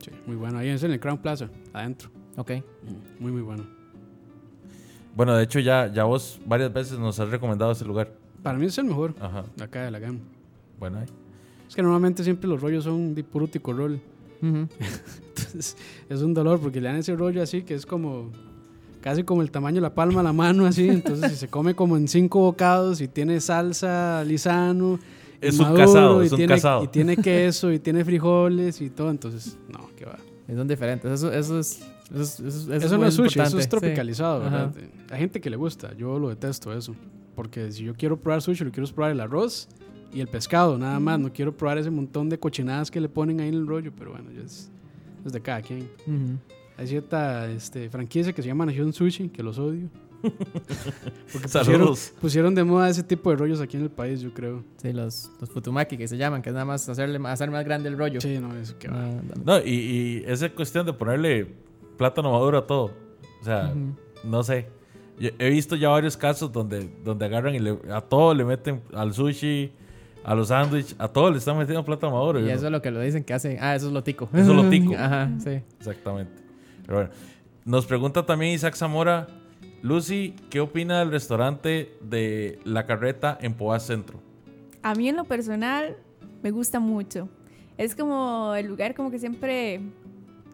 Sí, muy bueno. Ahí es en el Crown Plaza, adentro. Ok. Mm, Muy, muy bueno. Bueno, de hecho ya, ya vos varias veces nos has recomendado ese lugar. Para mí es el mejor Ajá. de acá de la gama. Bueno, ahí. Es que normalmente siempre los rollos son de puro ticorrol. Ujú. Entonces es un dolor porque le dan ese rollo así que es como casi como el tamaño de la palma de la mano así. Entonces si se come como en cinco bocados y tiene salsa lisano. y Es un casado, es un tiene, casado. Y tiene queso y tiene frijoles y todo. Entonces, no, que va. Son diferentes. Eso, eso es. Eso, es- eso es- eso Eso, muy no es sushi, eso importante, es sí. tropicalizado, ¿verdad? Ajá. Hay gente que le gusta, yo lo detesto eso. Porque si yo quiero probar sushi, lo quiero es probar el arroz y el pescado, nada más. No quiero probar ese montón de cochinadas que le ponen ahí en el rollo, pero bueno, ya es, es de cada quien. Ujú. Hay cierta este, franquicia que se llama Nación Sushi, que los odio. Porque pusieron, Saludos. pusieron de moda ese tipo de rollos aquí en el país, yo creo. Sí, los, los futumaki que se llaman, que es nada más hacerle, hacer más grande el rollo. Sí, no, eso que va. Ah, dale. No, y, y esa cuestión de ponerle plátano maduro a todo. O sea, Ujú. no sé. Yo he visto ya varios casos donde, donde agarran y le- a todo le meten al sushi, a los sándwiches, a todo le están metiendo plátano maduro. Y Yo eso no- es lo que lo dicen que hacen. Ah, eso es lo tico. Eso es lo tico. Ajá, sí. Exactamente. Pero bueno, nos pregunta también Isaac Zamora, Lucy, ¿qué opina del restaurante de La Carreta en Poás Centro? A mí en lo personal me gusta mucho. Es como el lugar como que siempre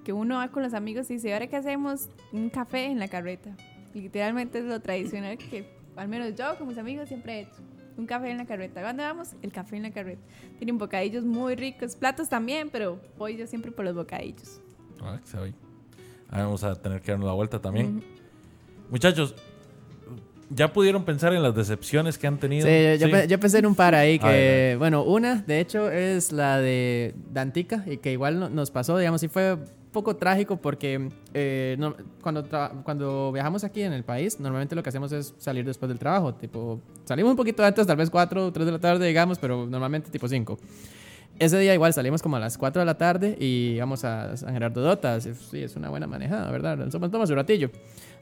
que uno va con los amigos y dice, ¿ahora qué hacemos? Un café en la carreta. Literalmente es lo tradicional que al menos yo con mis amigos siempre he hecho. Un café en la carreta. ¿Dónde vamos? El café en la carreta. Tienen bocadillos muy ricos, platos también, pero voy yo siempre por los bocadillos. Ah, que se. Ah, vamos a tener que darnos la vuelta también. Muchachos, ¿ya pudieron pensar en las decepciones que han tenido? Sí, yo, pe- yo pensé en un par ahí que, ver. bueno, una de hecho es la de Dantica y que igual no- nos pasó, digamos, sí fue poco trágico porque eh, no- cuando, cuando viajamos aquí en el país, normalmente lo que hacemos es salir después del trabajo, tipo, salimos un poquito antes, tal vez 4 o 3 de la tarde, digamos, pero normalmente tipo 5. Ese día igual salimos como a las 4 de la tarde y íbamos a San Gerardo Dotas. Sí, es una buena manejada, ¿verdad? Somos toma su ratillo.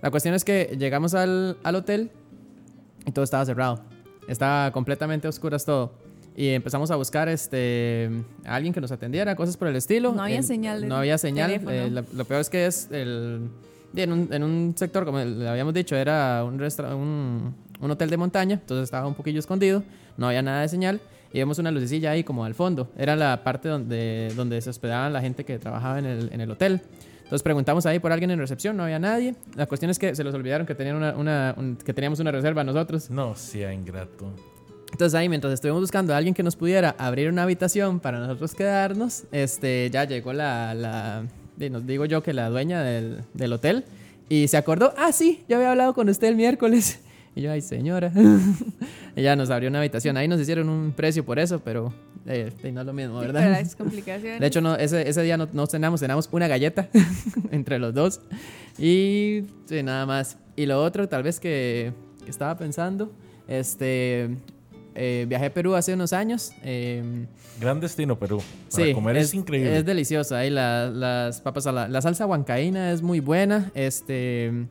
La cuestión es que llegamos al, al hotel y todo estaba cerrado. Estaba completamente a oscuras todo. Y empezamos a buscar este, a alguien que nos atendiera, cosas por el estilo. No había El- señal de No había señal. Eh, lo, lo peor es que es el... En un, en un sector, como le habíamos dicho, era un, restra- un, un hotel de montaña, entonces estaba un poquillo escondido, no había nada de señal, y vemos una lucecilla ahí como al fondo. Era la parte donde, donde se hospedaban la gente que trabajaba en el, en el hotel. Entonces preguntamos ahí por alguien en recepción, no había nadie. La cuestión es que se les olvidaron que, tenían una, una- un- que teníamos una reserva nosotros. No, sea ingrato. Entonces ahí, mientras estuvimos buscando a alguien que nos pudiera abrir una habitación para nosotros quedarnos, este, ya llegó la, la nos digo yo que la dueña del, del hotel y se acordó, ah, sí, yo había hablado con usted el miércoles. Y yo, ay, señora. Ella nos abrió una habitación. Ahí nos hicieron un precio por eso, pero eh, no es lo mismo, ¿verdad? complicaciones. De hecho, no, ese, ese día no, no cenamos, cenamos una galleta entre los dos. Y sí, nada más. Y lo otro, tal vez que, que estaba pensando, este, eh, viajé a Perú hace unos años. eh, Gran destino, Perú. Para sí, comer es, increíble. Es delicioso. Ahí la- las papas a la, la salsa huancaína es muy buena. Este,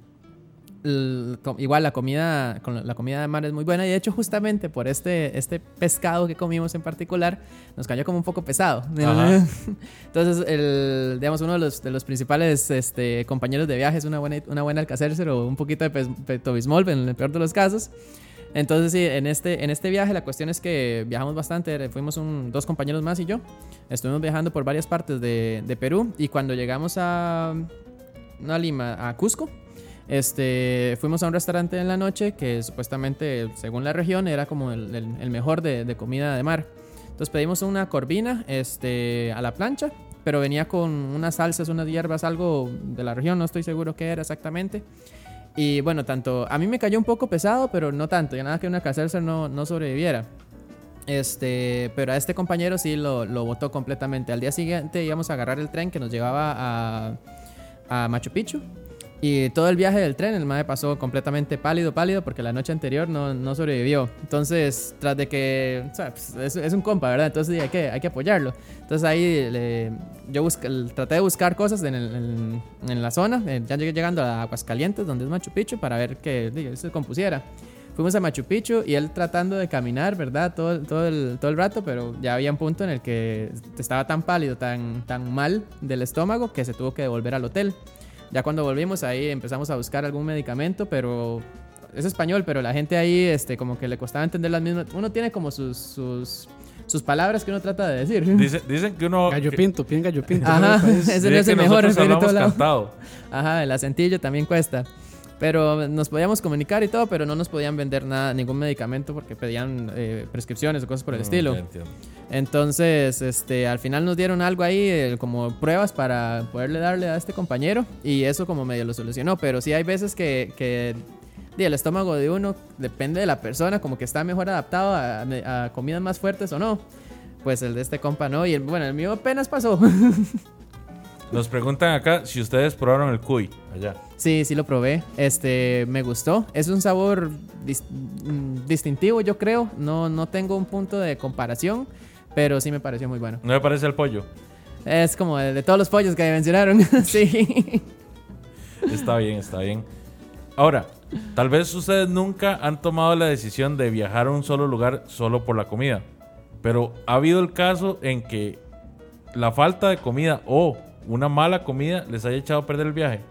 el- igual la comida, con la- comida de mar es muy buena y de hecho justamente por este, este pescado que comimos en particular nos cayó como un poco pesado. Ajá. Entonces, el, digamos, uno de los, de los principales este, compañeros de viaje es una buena, una buena Alcacelser o un poquito de Pepto-Bismol en el peor de los casos. Entonces, sí, en este, en este viaje la cuestión es que viajamos bastante, fuimos un- dos compañeros más y yo. Estuvimos viajando por varias partes de, de Perú y cuando llegamos a, no a Lima, a Cusco, este, fuimos a un restaurante en la noche que supuestamente, según la región, era como el, el- el mejor de, de comida de mar. Entonces pedimos una corvina este, a la plancha, pero venía con unas salsas, unas hierbas, algo de la región, no estoy seguro qué era exactamente. Y bueno, tanto a mí me cayó un poco pesado, pero no tanto, ya nada que una cacercer no, no sobreviviera. Este, pero a este compañero sí lo, lo botó completamente. Al día siguiente íbamos a agarrar el tren que nos llevaba a Machu Picchu. Y todo el viaje del tren, el mae pasó completamente pálido, pálido, porque la noche anterior no, no sobrevivió. Entonces, tras de que, o sea, pues, es, un compa, ¿verdad? Entonces hay que, hay que apoyarlo. Entonces ahí le- yo busca- traté de buscar cosas en, en- en la zona. eh, ya llegué llegando a Aguascalientes, donde es Machu Picchu, para ver que se compusiera. Fuimos a Machu Picchu y él tratando de caminar, ¿verdad? Todo, todo, el, todo el rato, pero ya había un punto en el que estaba tan pálido, tan, tan mal del estómago, que se tuvo que devolver al hotel. Ya cuando volvimos ahí empezamos a buscar algún medicamento, pero es español, pero la gente ahí este, como que le costaba entender las mismas. Uno tiene como sus, sus, sus palabras que uno trata de decir. Dicen, dicen que uno. Gallo pinto, piden gallo pinto. Ajá, ese no es el mejor cantado. Ajá, el acentillo también cuesta. Pero nos podíamos comunicar y todo, pero no nos podían vender nada, ningún medicamento porque pedían eh, prescripciones o cosas por el Mm, estilo. entiendo. Entonces, este, al final nos dieron algo ahí eh, como pruebas para poderle darle a este compañero y eso como medio lo solucionó. Pero sí hay veces que, que el estómago de uno depende de la persona, como que está mejor adaptado a, a comidas más fuertes o no. Pues el de este compa no, y el, bueno, el mío apenas pasó. Nos preguntan acá si ustedes probaron el cuy allá. Sí, sí lo probé. Este, me gustó. Es un sabor dis- mm, distintivo, yo creo. No, no tengo un punto de comparación, pero sí me pareció muy bueno. ¿No me parece el pollo? Es como de, de todos los pollos que mencionaron. sí. Está bien, está bien. Ahora, tal vez ustedes nunca han tomado la decisión de viajar a un solo lugar solo por la comida. Pero ha habido el caso en que la falta de comida o una mala comida les haya echado a perder el viaje.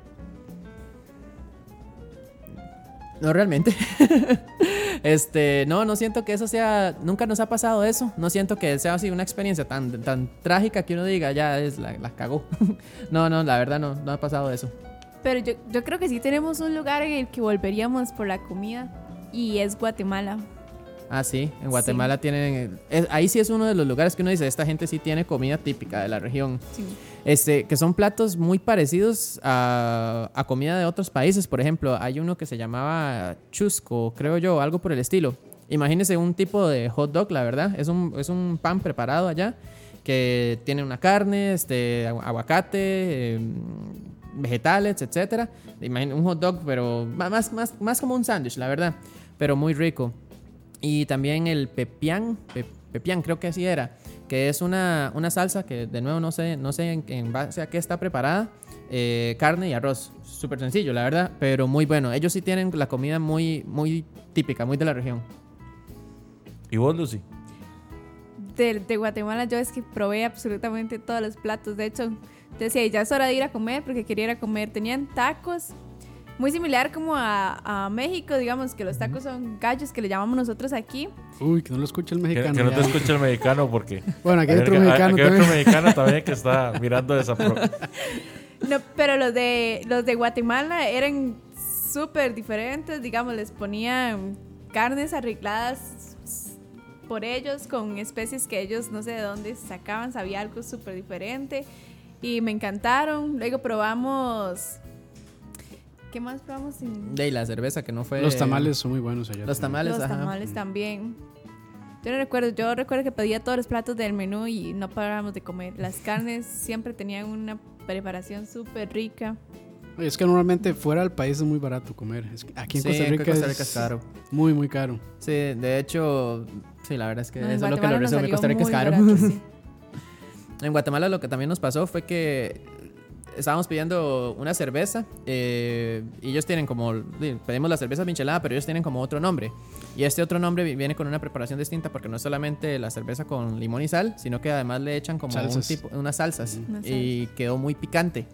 No realmente. este, no, no siento que eso sea. Nunca nos ha pasado eso. No siento que sea así una experiencia tan, tan trágica que uno diga, ya es la, la cagó. no, no, la verdad no, no ha pasado eso. Pero yo, yo creo que sí tenemos un lugar en el que volveríamos por la comida y es Guatemala. Ah, sí, en Guatemala tienen. es- ahí sí es uno de los lugares que uno dice, esta gente sí tiene comida típica de la región. Sí. Este, que son platos muy parecidos a, comida de otros países. Por ejemplo, hay uno que se llamaba chusco, creo yo, algo por el estilo. Imagínese un tipo de hot dog, la verdad. Es un, es un pan preparado allá que tiene una carne, este, agu- aguacate, em, vegetales, etcétera. Imagina un hot dog, pero más, más, más como un sándwich, la verdad. Pero muy rico. Y también el pepián, pe- pepián creo que así era, que es una, una salsa que de nuevo no sé, no sé en, en base a qué está preparada, eh, carne y arroz. Súper sencillo, la verdad, pero muy bueno. Ellos sí tienen la comida muy, muy típica, muy de la región. ¿Y vos, Lucy? De, de Guatemala yo es que probé absolutamente todos los platos. De hecho, decía, ya es hora de ir a comer porque quería ir a comer. Tenían tacos, muy similar como a, a México, digamos que los tacos son gallos que le llamamos nosotros aquí. Uy, que no lo escucha el Que, mexicano. que no te escuche el mexicano porque... Bueno, aquí hay otro mexicano aquí hay otro también. mexicano también que está mirando esa... pro- No, pero los de, los de Guatemala eran súper diferentes, digamos, les ponían carnes arregladas por ellos con especies que ellos no sé de dónde sacaban, sabía algo súper diferente y me encantaron. Luego probamos... ¿Qué más probamos? sin- De ahí la cerveza que no fue... Los tamales son muy buenos allá. Los también. tamales, Los ajá. tamales también. Yo no recuerdo, yo recuerdo que pedía todos los platos del menú y no parábamos de comer. Las carnes siempre tenían una preparación súper rica. Es que normalmente fuera del país es muy barato comer. Es que aquí en Sí, Costa en Rica, Costa es, Rica es caro. Muy, muy caro. Sí, de hecho, sí, la verdad es que No, eso es lo que lo salió Costa Rica es caro. barato, sí. En Guatemala lo que también nos pasó fue que estábamos pidiendo una cerveza eh, y ellos tienen como, pedimos la cerveza michelada, pero ellos tienen como otro nombre. Y este otro nombre vi- viene con una preparación distinta porque no es solamente la cerveza con limón y sal, sino que además le echan como un Salsas. tipo, unas salsas y quedó muy picante.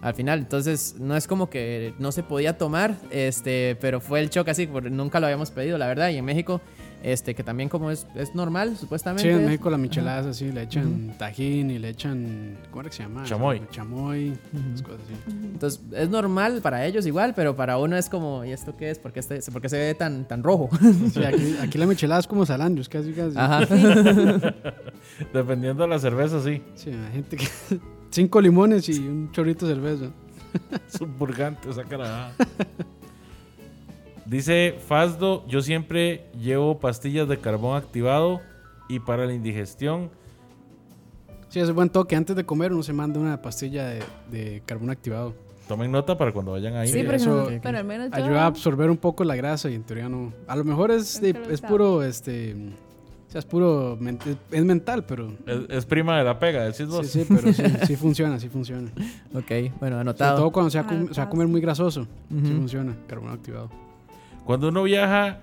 Al final, entonces no es como que no se podía tomar, este, pero fue el shock así, porque nunca lo habíamos pedido, la verdad. Y en México, este, que también como es, es normal, supuestamente. Sí, en México la michelada es así, le echan tajín y le echan, ¿cómo era que se llama? Chamoy. Chamoy, esas cosas así. Entonces es normal para ellos igual, pero para uno es como, ¿y esto qué es? ¿Por qué, este, por qué se ve tan, tan rojo? Sí, aquí, aquí la michelada es como salandios, casi, casi. Ajá. Dependiendo de la cerveza, sí. Sí, hay gente que... Cinco limones y un chorrito de cerveza. Es un purgante esa. Dice Fasdo, yo siempre llevo pastillas de carbón activado y para la indigestión. Sí, es buen toque. Antes de comer uno se manda una pastilla de, de carbón activado. Tomen nota para cuando vayan ahí. Sí, Sí, porque eso- no- pero al menos yo... Ayuda a absorber un poco la grasa y en teoría no... A lo mejor es, de- es puro, este... O sea, es puro... Es mental, pero... Es, es prima de la pega, decís vos. Sí, sí, pero sí, sí funciona, sí funciona. ok, bueno, Sobre anotado. todo cuando se va, a comer muy grasoso. Sí Ujú. funciona, carbón activado. Cuando uno viaja,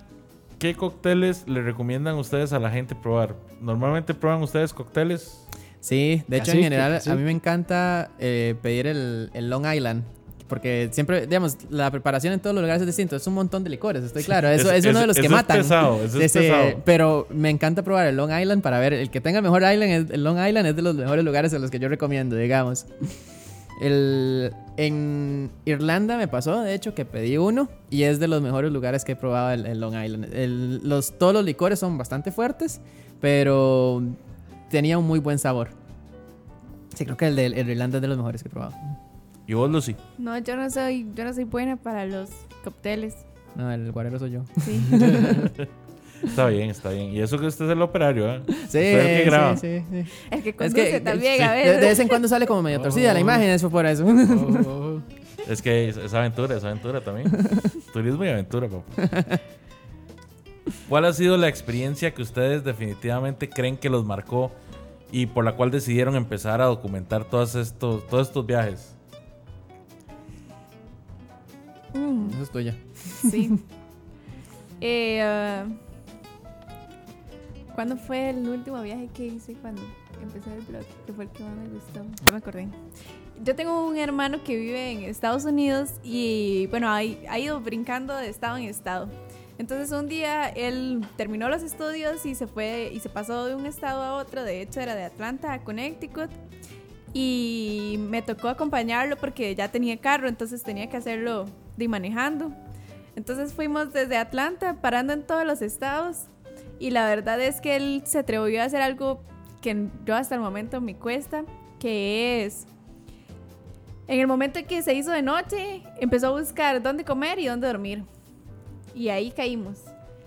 ¿qué cócteles le recomiendan ustedes a la gente probar? Normalmente prueban ustedes cócteles. Sí, de hecho Cacique, en general cacique. a mí me encanta eh, pedir el, el Long Island. Porque siempre, digamos, la preparación en todos los lugares es distinto. Es un montón de licores, estoy claro. Eso es, Es- uno de es- los que eso es matan. pesado, eso es Ese- pesado. Pero me encanta probar el Long Island para ver. El que tenga el mejor Island, es- el Long Island es de los mejores lugares en los que yo recomiendo, digamos. El, en Irlanda me pasó, de hecho, que pedí uno y es de los mejores lugares que he probado el, el Long Island. El- los, todos los licores son bastante fuertes, pero tenía un muy buen sabor. Sí, creo que el de el de Irlanda es de los mejores que he probado. Y vos, Lucy. No, yo no soy, yo no soy buena para los cócteles. No, el guarero soy yo. Sí. Está bien, está bien. Y eso que usted es el operario, ¿eh? Sí, es el que graba. sí, sí. El que Es conduce que también, sí, a de, ver. de vez en cuando sale como medio torcida la Oh. imagen, eso por eso. Oh, oh. Es que es, es aventura, es aventura también. Turismo y aventura, papá. ¿Cuál ha sido la experiencia que ustedes definitivamente creen que los marcó y por la cual decidieron empezar a documentar todos estos, todos estos viajes? Mm, Eso es tuya. sí. Eh, ah, ¿Cuándo fue el último viaje que hice cuando empecé el blog? Que fue el que más me gustó. Ya me acordé. Yo tengo un hermano que vive en Estados Unidos y bueno, ha, ha ido brincando de estado en estado. Entonces un día él terminó los estudios y se fue y se pasó de un estado a otro. De hecho era de Atlanta a Connecticut y me tocó acompañarlo porque ya tenía carro, entonces tenía que hacerlo de manejando. Entonces fuimos desde Atlanta, parando en todos los estados. Y la verdad es que él se atrevió a hacer algo que yo hasta el momento me cuesta, que es... En el momento en que se hizo de noche, empezó a buscar dónde comer y dónde dormir. Y ahí caímos.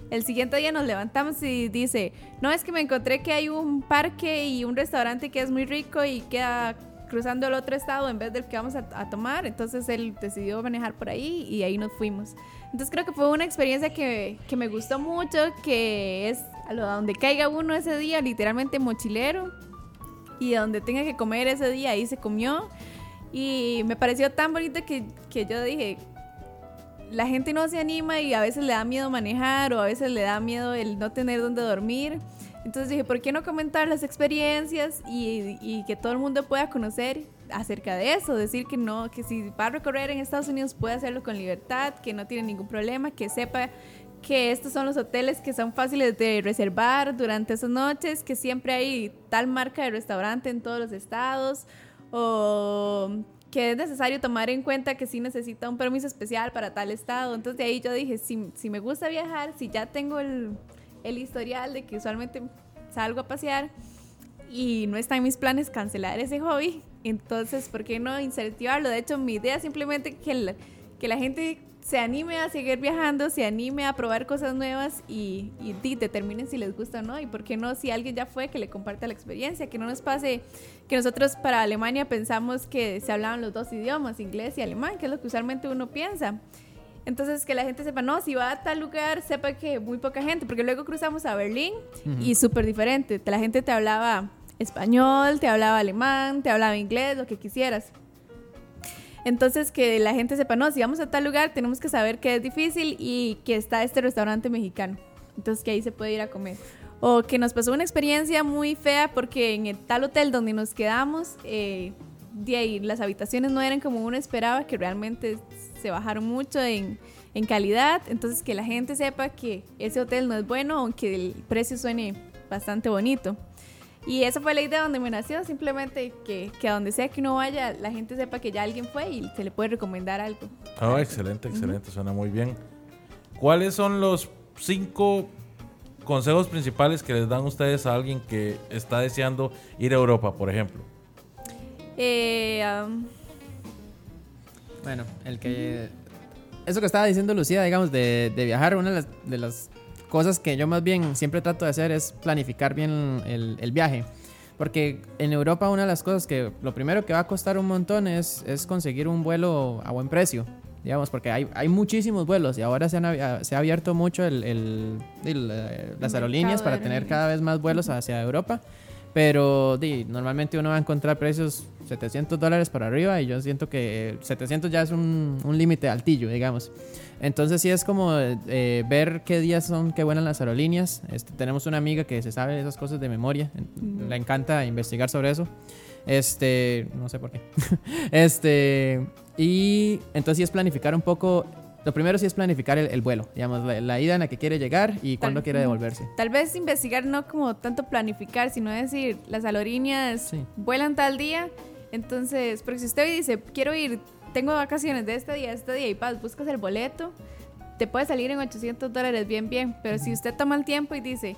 El siguiente día nos levantamos y dice, no, es que me encontré que hay un parque y un restaurante que es muy rico y queda cruzando el otro estado en vez del que vamos a, a tomar. Entonces él decidió manejar por ahí y ahí nos fuimos. Entonces creo que fue una experiencia que, que me gustó mucho, que es a donde caiga uno ese día, literalmente mochilero, y donde tenga que comer ese día, ahí se comió. Y me pareció tan bonito que, que yo dije, la gente no se anima y a veces le da miedo manejar o a veces le da miedo el no tener dónde dormir. Entonces dije, ¿por qué no comentar las experiencias y, y que todo el mundo pueda conocer acerca de eso? Decir que no, que si va a recorrer en Estados Unidos puede hacerlo con libertad, que no tiene ningún problema, que sepa que estos son los hoteles que son fáciles de reservar durante esas noches, que siempre hay tal marca de restaurante en todos los estados, o que es necesario tomar en cuenta que sí necesita un permiso especial para tal estado. Entonces de ahí yo dije, si, si me gusta viajar, si ya tengo el, el historial de que usualmente salgo a pasear y no está en mis planes cancelar ese hobby, entonces, ¿por qué no incentivarlo? De hecho, mi idea es simplemente que la, que la gente se anime a seguir viajando, se anime a probar cosas nuevas y, y, y determinen si les gusta o no. Y por qué no, si alguien ya fue, que le comparta la experiencia, que no nos pase que nosotros para Alemania pensamos que se hablaban los dos idiomas, inglés y alemán, que es lo que usualmente uno piensa. Entonces, que la gente sepa, no, si va a tal lugar, sepa que muy poca gente, porque luego cruzamos a Berlín uh -huh. y súper diferente. La gente te hablaba español, te hablaba alemán, te hablaba inglés, lo que quisieras. Entonces, que la gente sepa, no, si vamos a tal lugar, tenemos que saber que es difícil y que está este restaurante mexicano. Entonces, que ahí se puede ir a comer. O que nos pasó una experiencia muy fea porque en el tal hotel donde nos quedamos, eh, de ahí, las habitaciones no eran como uno esperaba, que realmente se bajaron mucho en, en calidad. Entonces, que la gente sepa que ese hotel no es bueno, aunque el precio suene bastante bonito. Y esa fue la idea donde me nació, simplemente que, que a donde sea que uno vaya, la gente sepa que ya alguien fue y se le puede recomendar algo. Oh, excelente, excelente, suena muy bien. ¿Cuáles son los cinco consejos principales que les dan ustedes a alguien que está deseando ir a Europa, por ejemplo? Eh, um, Bueno, el que. Eso que estaba diciendo Lucía, digamos, de, de viajar, una de las, de las cosas que yo más bien siempre trato de hacer es planificar bien el, el viaje. Porque en Europa una de las cosas que lo primero que va a costar un montón es, es conseguir un vuelo a buen precio. Digamos, porque hay, hay muchísimos vuelos y ahora se, han se ha abierto mucho el, el- el, eh, las aerolíneas para tener cada vez más vuelos hacia Europa. Pero di, normalmente uno va a encontrar precios 700 dólares para arriba y yo siento que 700 ya es un, un límite altillo, digamos. Entonces sí es como eh, ver qué días son que vuelan las aerolíneas. Este, tenemos una amiga que se sabe esas cosas de memoria. Le encanta investigar sobre eso. Este, no sé por qué. este, y entonces sí es planificar un poco. Lo primero sí es planificar el, el vuelo, digamos, la, la ida en la que quiere llegar y cuándo quiere devolverse. Tal vez investigar no como tanto planificar, sino decir, las aerolíneas Sí. vuelan tal día, entonces, porque si usted dice, quiero ir, tengo vacaciones de este día a este día y vas, buscas el boleto, te puede salir en 800 dólares bien, bien, pero si usted toma el tiempo y dice,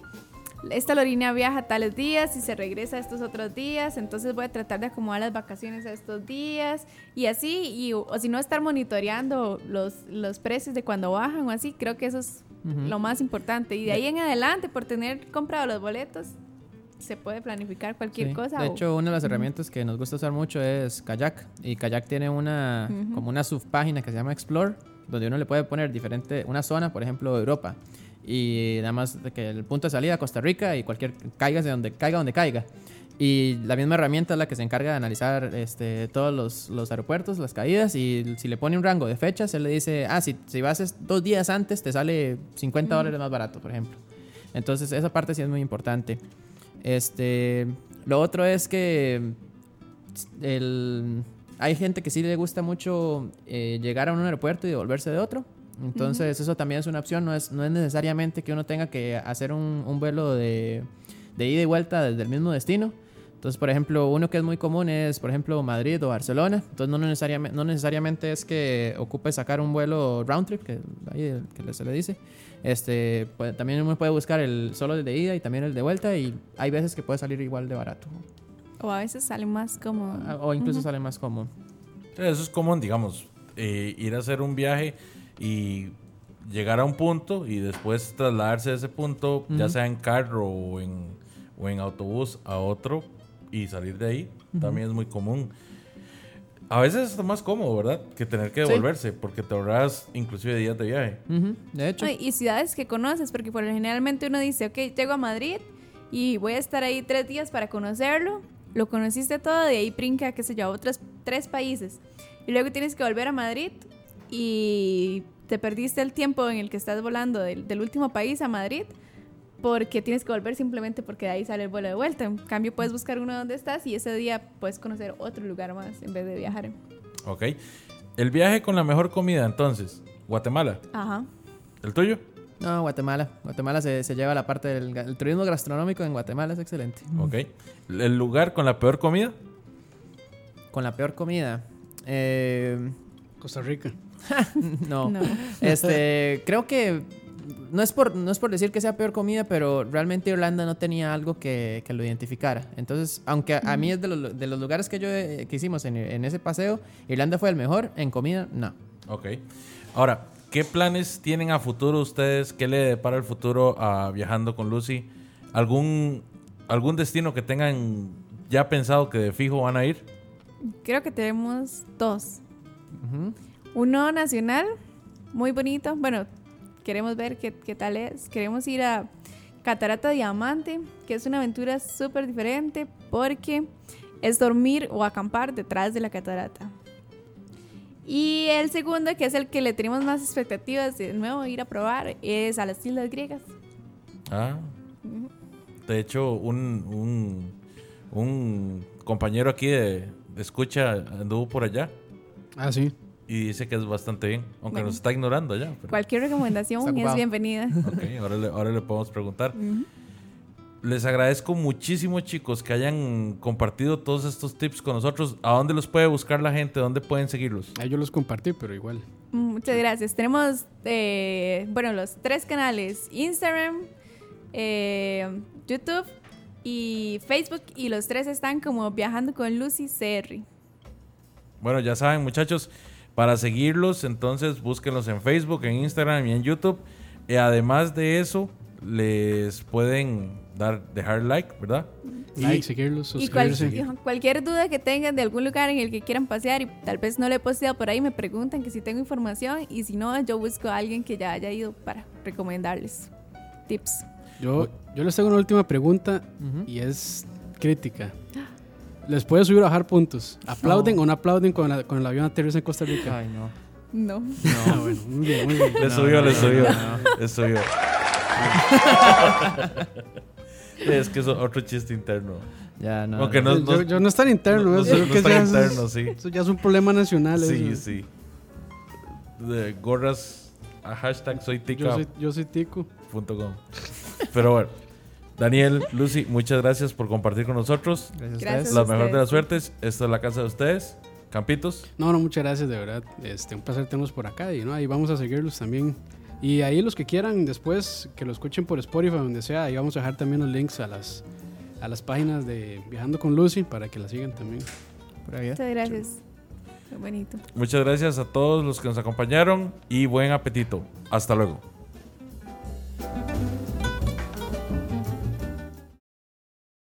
esta aerolínea viaja tales días y se regresa estos otros días, entonces voy a tratar de acomodar las vacaciones a estos días y así, y, o, si no estar monitoreando los, los precios de cuando bajan o así, creo que eso es lo más importante. Y de ahí en adelante, por tener comprado los boletos, se puede planificar cualquier Sí. cosa. De o- hecho, una de las herramientas que nos gusta usar mucho es Kayak. Y Kayak tiene una Ujú. como una subpágina que se llama Explore, donde uno le puede poner diferente, una zona, por ejemplo, Europa. Y nada más de que el punto de salida Costa Rica y cualquier caiga de donde caiga donde caiga. Y la misma herramienta es la que se encarga de analizar este, todos los, los aeropuertos, las caídas. Y si le pone un rango de fechas, él le dice, ah, si, si vas dos días antes, te sale 50 dólares más barato, por ejemplo. Entonces, esa parte sí es muy importante. Este, lo otro es que el, hay gente que sí le gusta mucho eh, llegar a un aeropuerto y devolverse de otro. Entonces, eso también es una opción. No es, no es necesariamente que uno tenga que hacer un, un vuelo de, de ida y vuelta desde el mismo destino. Entonces, por ejemplo, uno que es muy común es, por ejemplo, Madrid o Barcelona. Entonces, no necesariamente, no necesariamente es que ocupe sacar un vuelo round trip, que, ahí que se le dice. Este, pues, también uno puede buscar el solo el de ida y también el de vuelta y hay veces que puede salir igual de barato. O a veces sale más como... O incluso sale más cómodo. Eso es común, digamos, eh, ir a hacer un viaje y llegar a un punto y después trasladarse de ese punto, ya sea en carro o en, o en autobús, a otro y salir de ahí. También es muy común. A veces es más cómodo, ¿verdad? Que tener que Sí. devolverse, porque te ahorras inclusive días de viaje. Ujú, De hecho, No, y ciudades que conoces, porque por lo generalmente uno dice, ok, llego a Madrid y voy a estar ahí tres días para conocerlo. Lo conociste todo, de ahí brinca, qué sé yo, a otros tres países. Y luego tienes que volver a Madrid y te perdiste el tiempo en el que estás volando del, del último país a Madrid porque tienes que volver simplemente porque de ahí sale el vuelo de vuelta. En cambio, puedes buscar uno donde estás y ese día puedes conocer otro lugar más en vez de viajar. Ok. El viaje con la mejor comida, entonces, Guatemala. Ajá. ¿El tuyo? no, Guatemala. Guatemala se, se lleva la parte del el turismo gastronómico en Guatemala, es excelente. Ok. ¿El lugar con la peor comida? Con la peor comida. Eh, Costa Rica. no. No. Este, creo que no es por no es por decir que sea peor comida, pero realmente Irlanda no tenía algo que, que lo identificara. Entonces, aunque a, a mí es de los, de los lugares que yo eh, que hicimos en, en ese paseo, Irlanda fue el mejor en comida, no. Ok. Ahora, ¿qué planes tienen a futuro ustedes? ¿Qué le depara el futuro a Viajando con Lucy? ¿Algún, algún destino que tengan ya pensado que de fijo van a ir? Creo que tenemos dos. Uno nacional, muy bonito. Bueno, queremos ver qué, qué tal es. Queremos ir a Catarata Diamante, que es una aventura súper diferente porque es dormir o acampar detrás de la catarata. Y el segundo, que es el que le tenemos más expectativas de nuevo ir a probar, es a las Islas Griegas. Ah. De hecho, un, un, un compañero aquí de, de escucha anduvo por allá Ah, sí. Y dice que es bastante bien, aunque Bueno. nos está ignorando ya. pero- Cualquier recomendación es bienvenida. Ok, ahora le, ahora le podemos preguntar. Les agradezco muchísimo, chicos, que hayan compartido todos estos tips con nosotros. ¿A dónde los puede buscar la gente? ¿Dónde pueden seguirlos? Ahí yo los compartí, pero igual. Muchas gracias. Tenemos, eh, bueno, los tres canales, Instagram, eh, YouTube y Facebook, y los tres están como Viajando con Lucy CR. Bueno, ya saben, muchachos, para seguirlos, entonces búsquenlos en Facebook, en Instagram y en YouTube. Y además de eso, les pueden dar, dejar like, ¿verdad? Like, seguirlos, Y cual- suscribirse. cualquier duda que tengan de algún lugar en el que quieran pasear y tal vez no le he posteado por ahí, me preguntan que si tengo información y si no, yo busco a alguien que ya haya ido para recomendarles tips. Yo, yo les tengo una última pregunta y es crítica. ¿Les puede subir o bajar puntos? ¿Aplauden o no aplauden con, la- con el avión aterriza en Costa Rica? Ay, no. No. Ah, bueno, muy bien, muy bien. Le subió, le subió. Le subió. es que es otro chiste interno. Ya, no. Aunque no, yo, yo no es tan interno, no- eso, no- no es tan ya es- interno, sí. eso ya es un problema nacional. Sí, eso. sí. De gorras a hashtag soy Yo soy, yo soy tico. tica.com. Pero bueno, Daniel, Lucy, muchas gracias por compartir con nosotros. Gracias, a Gracias. ustedes. La mejor de las suertes. Esta es la casa de ustedes. Campitos. No, no, muchas gracias, de verdad. Este, un placer tenerlos por acá y no, ahí vamos a seguirlos también. Y ahí los que quieran después que lo escuchen por Spotify, donde sea, ahí vamos a dejar también los links a las, a las páginas de Viajando con Lucy para que la sigan también. Por ¿eh? Muchas gracias. Qué bonito. Muchas gracias a todos los que nos acompañaron y buen apetito. Hasta luego.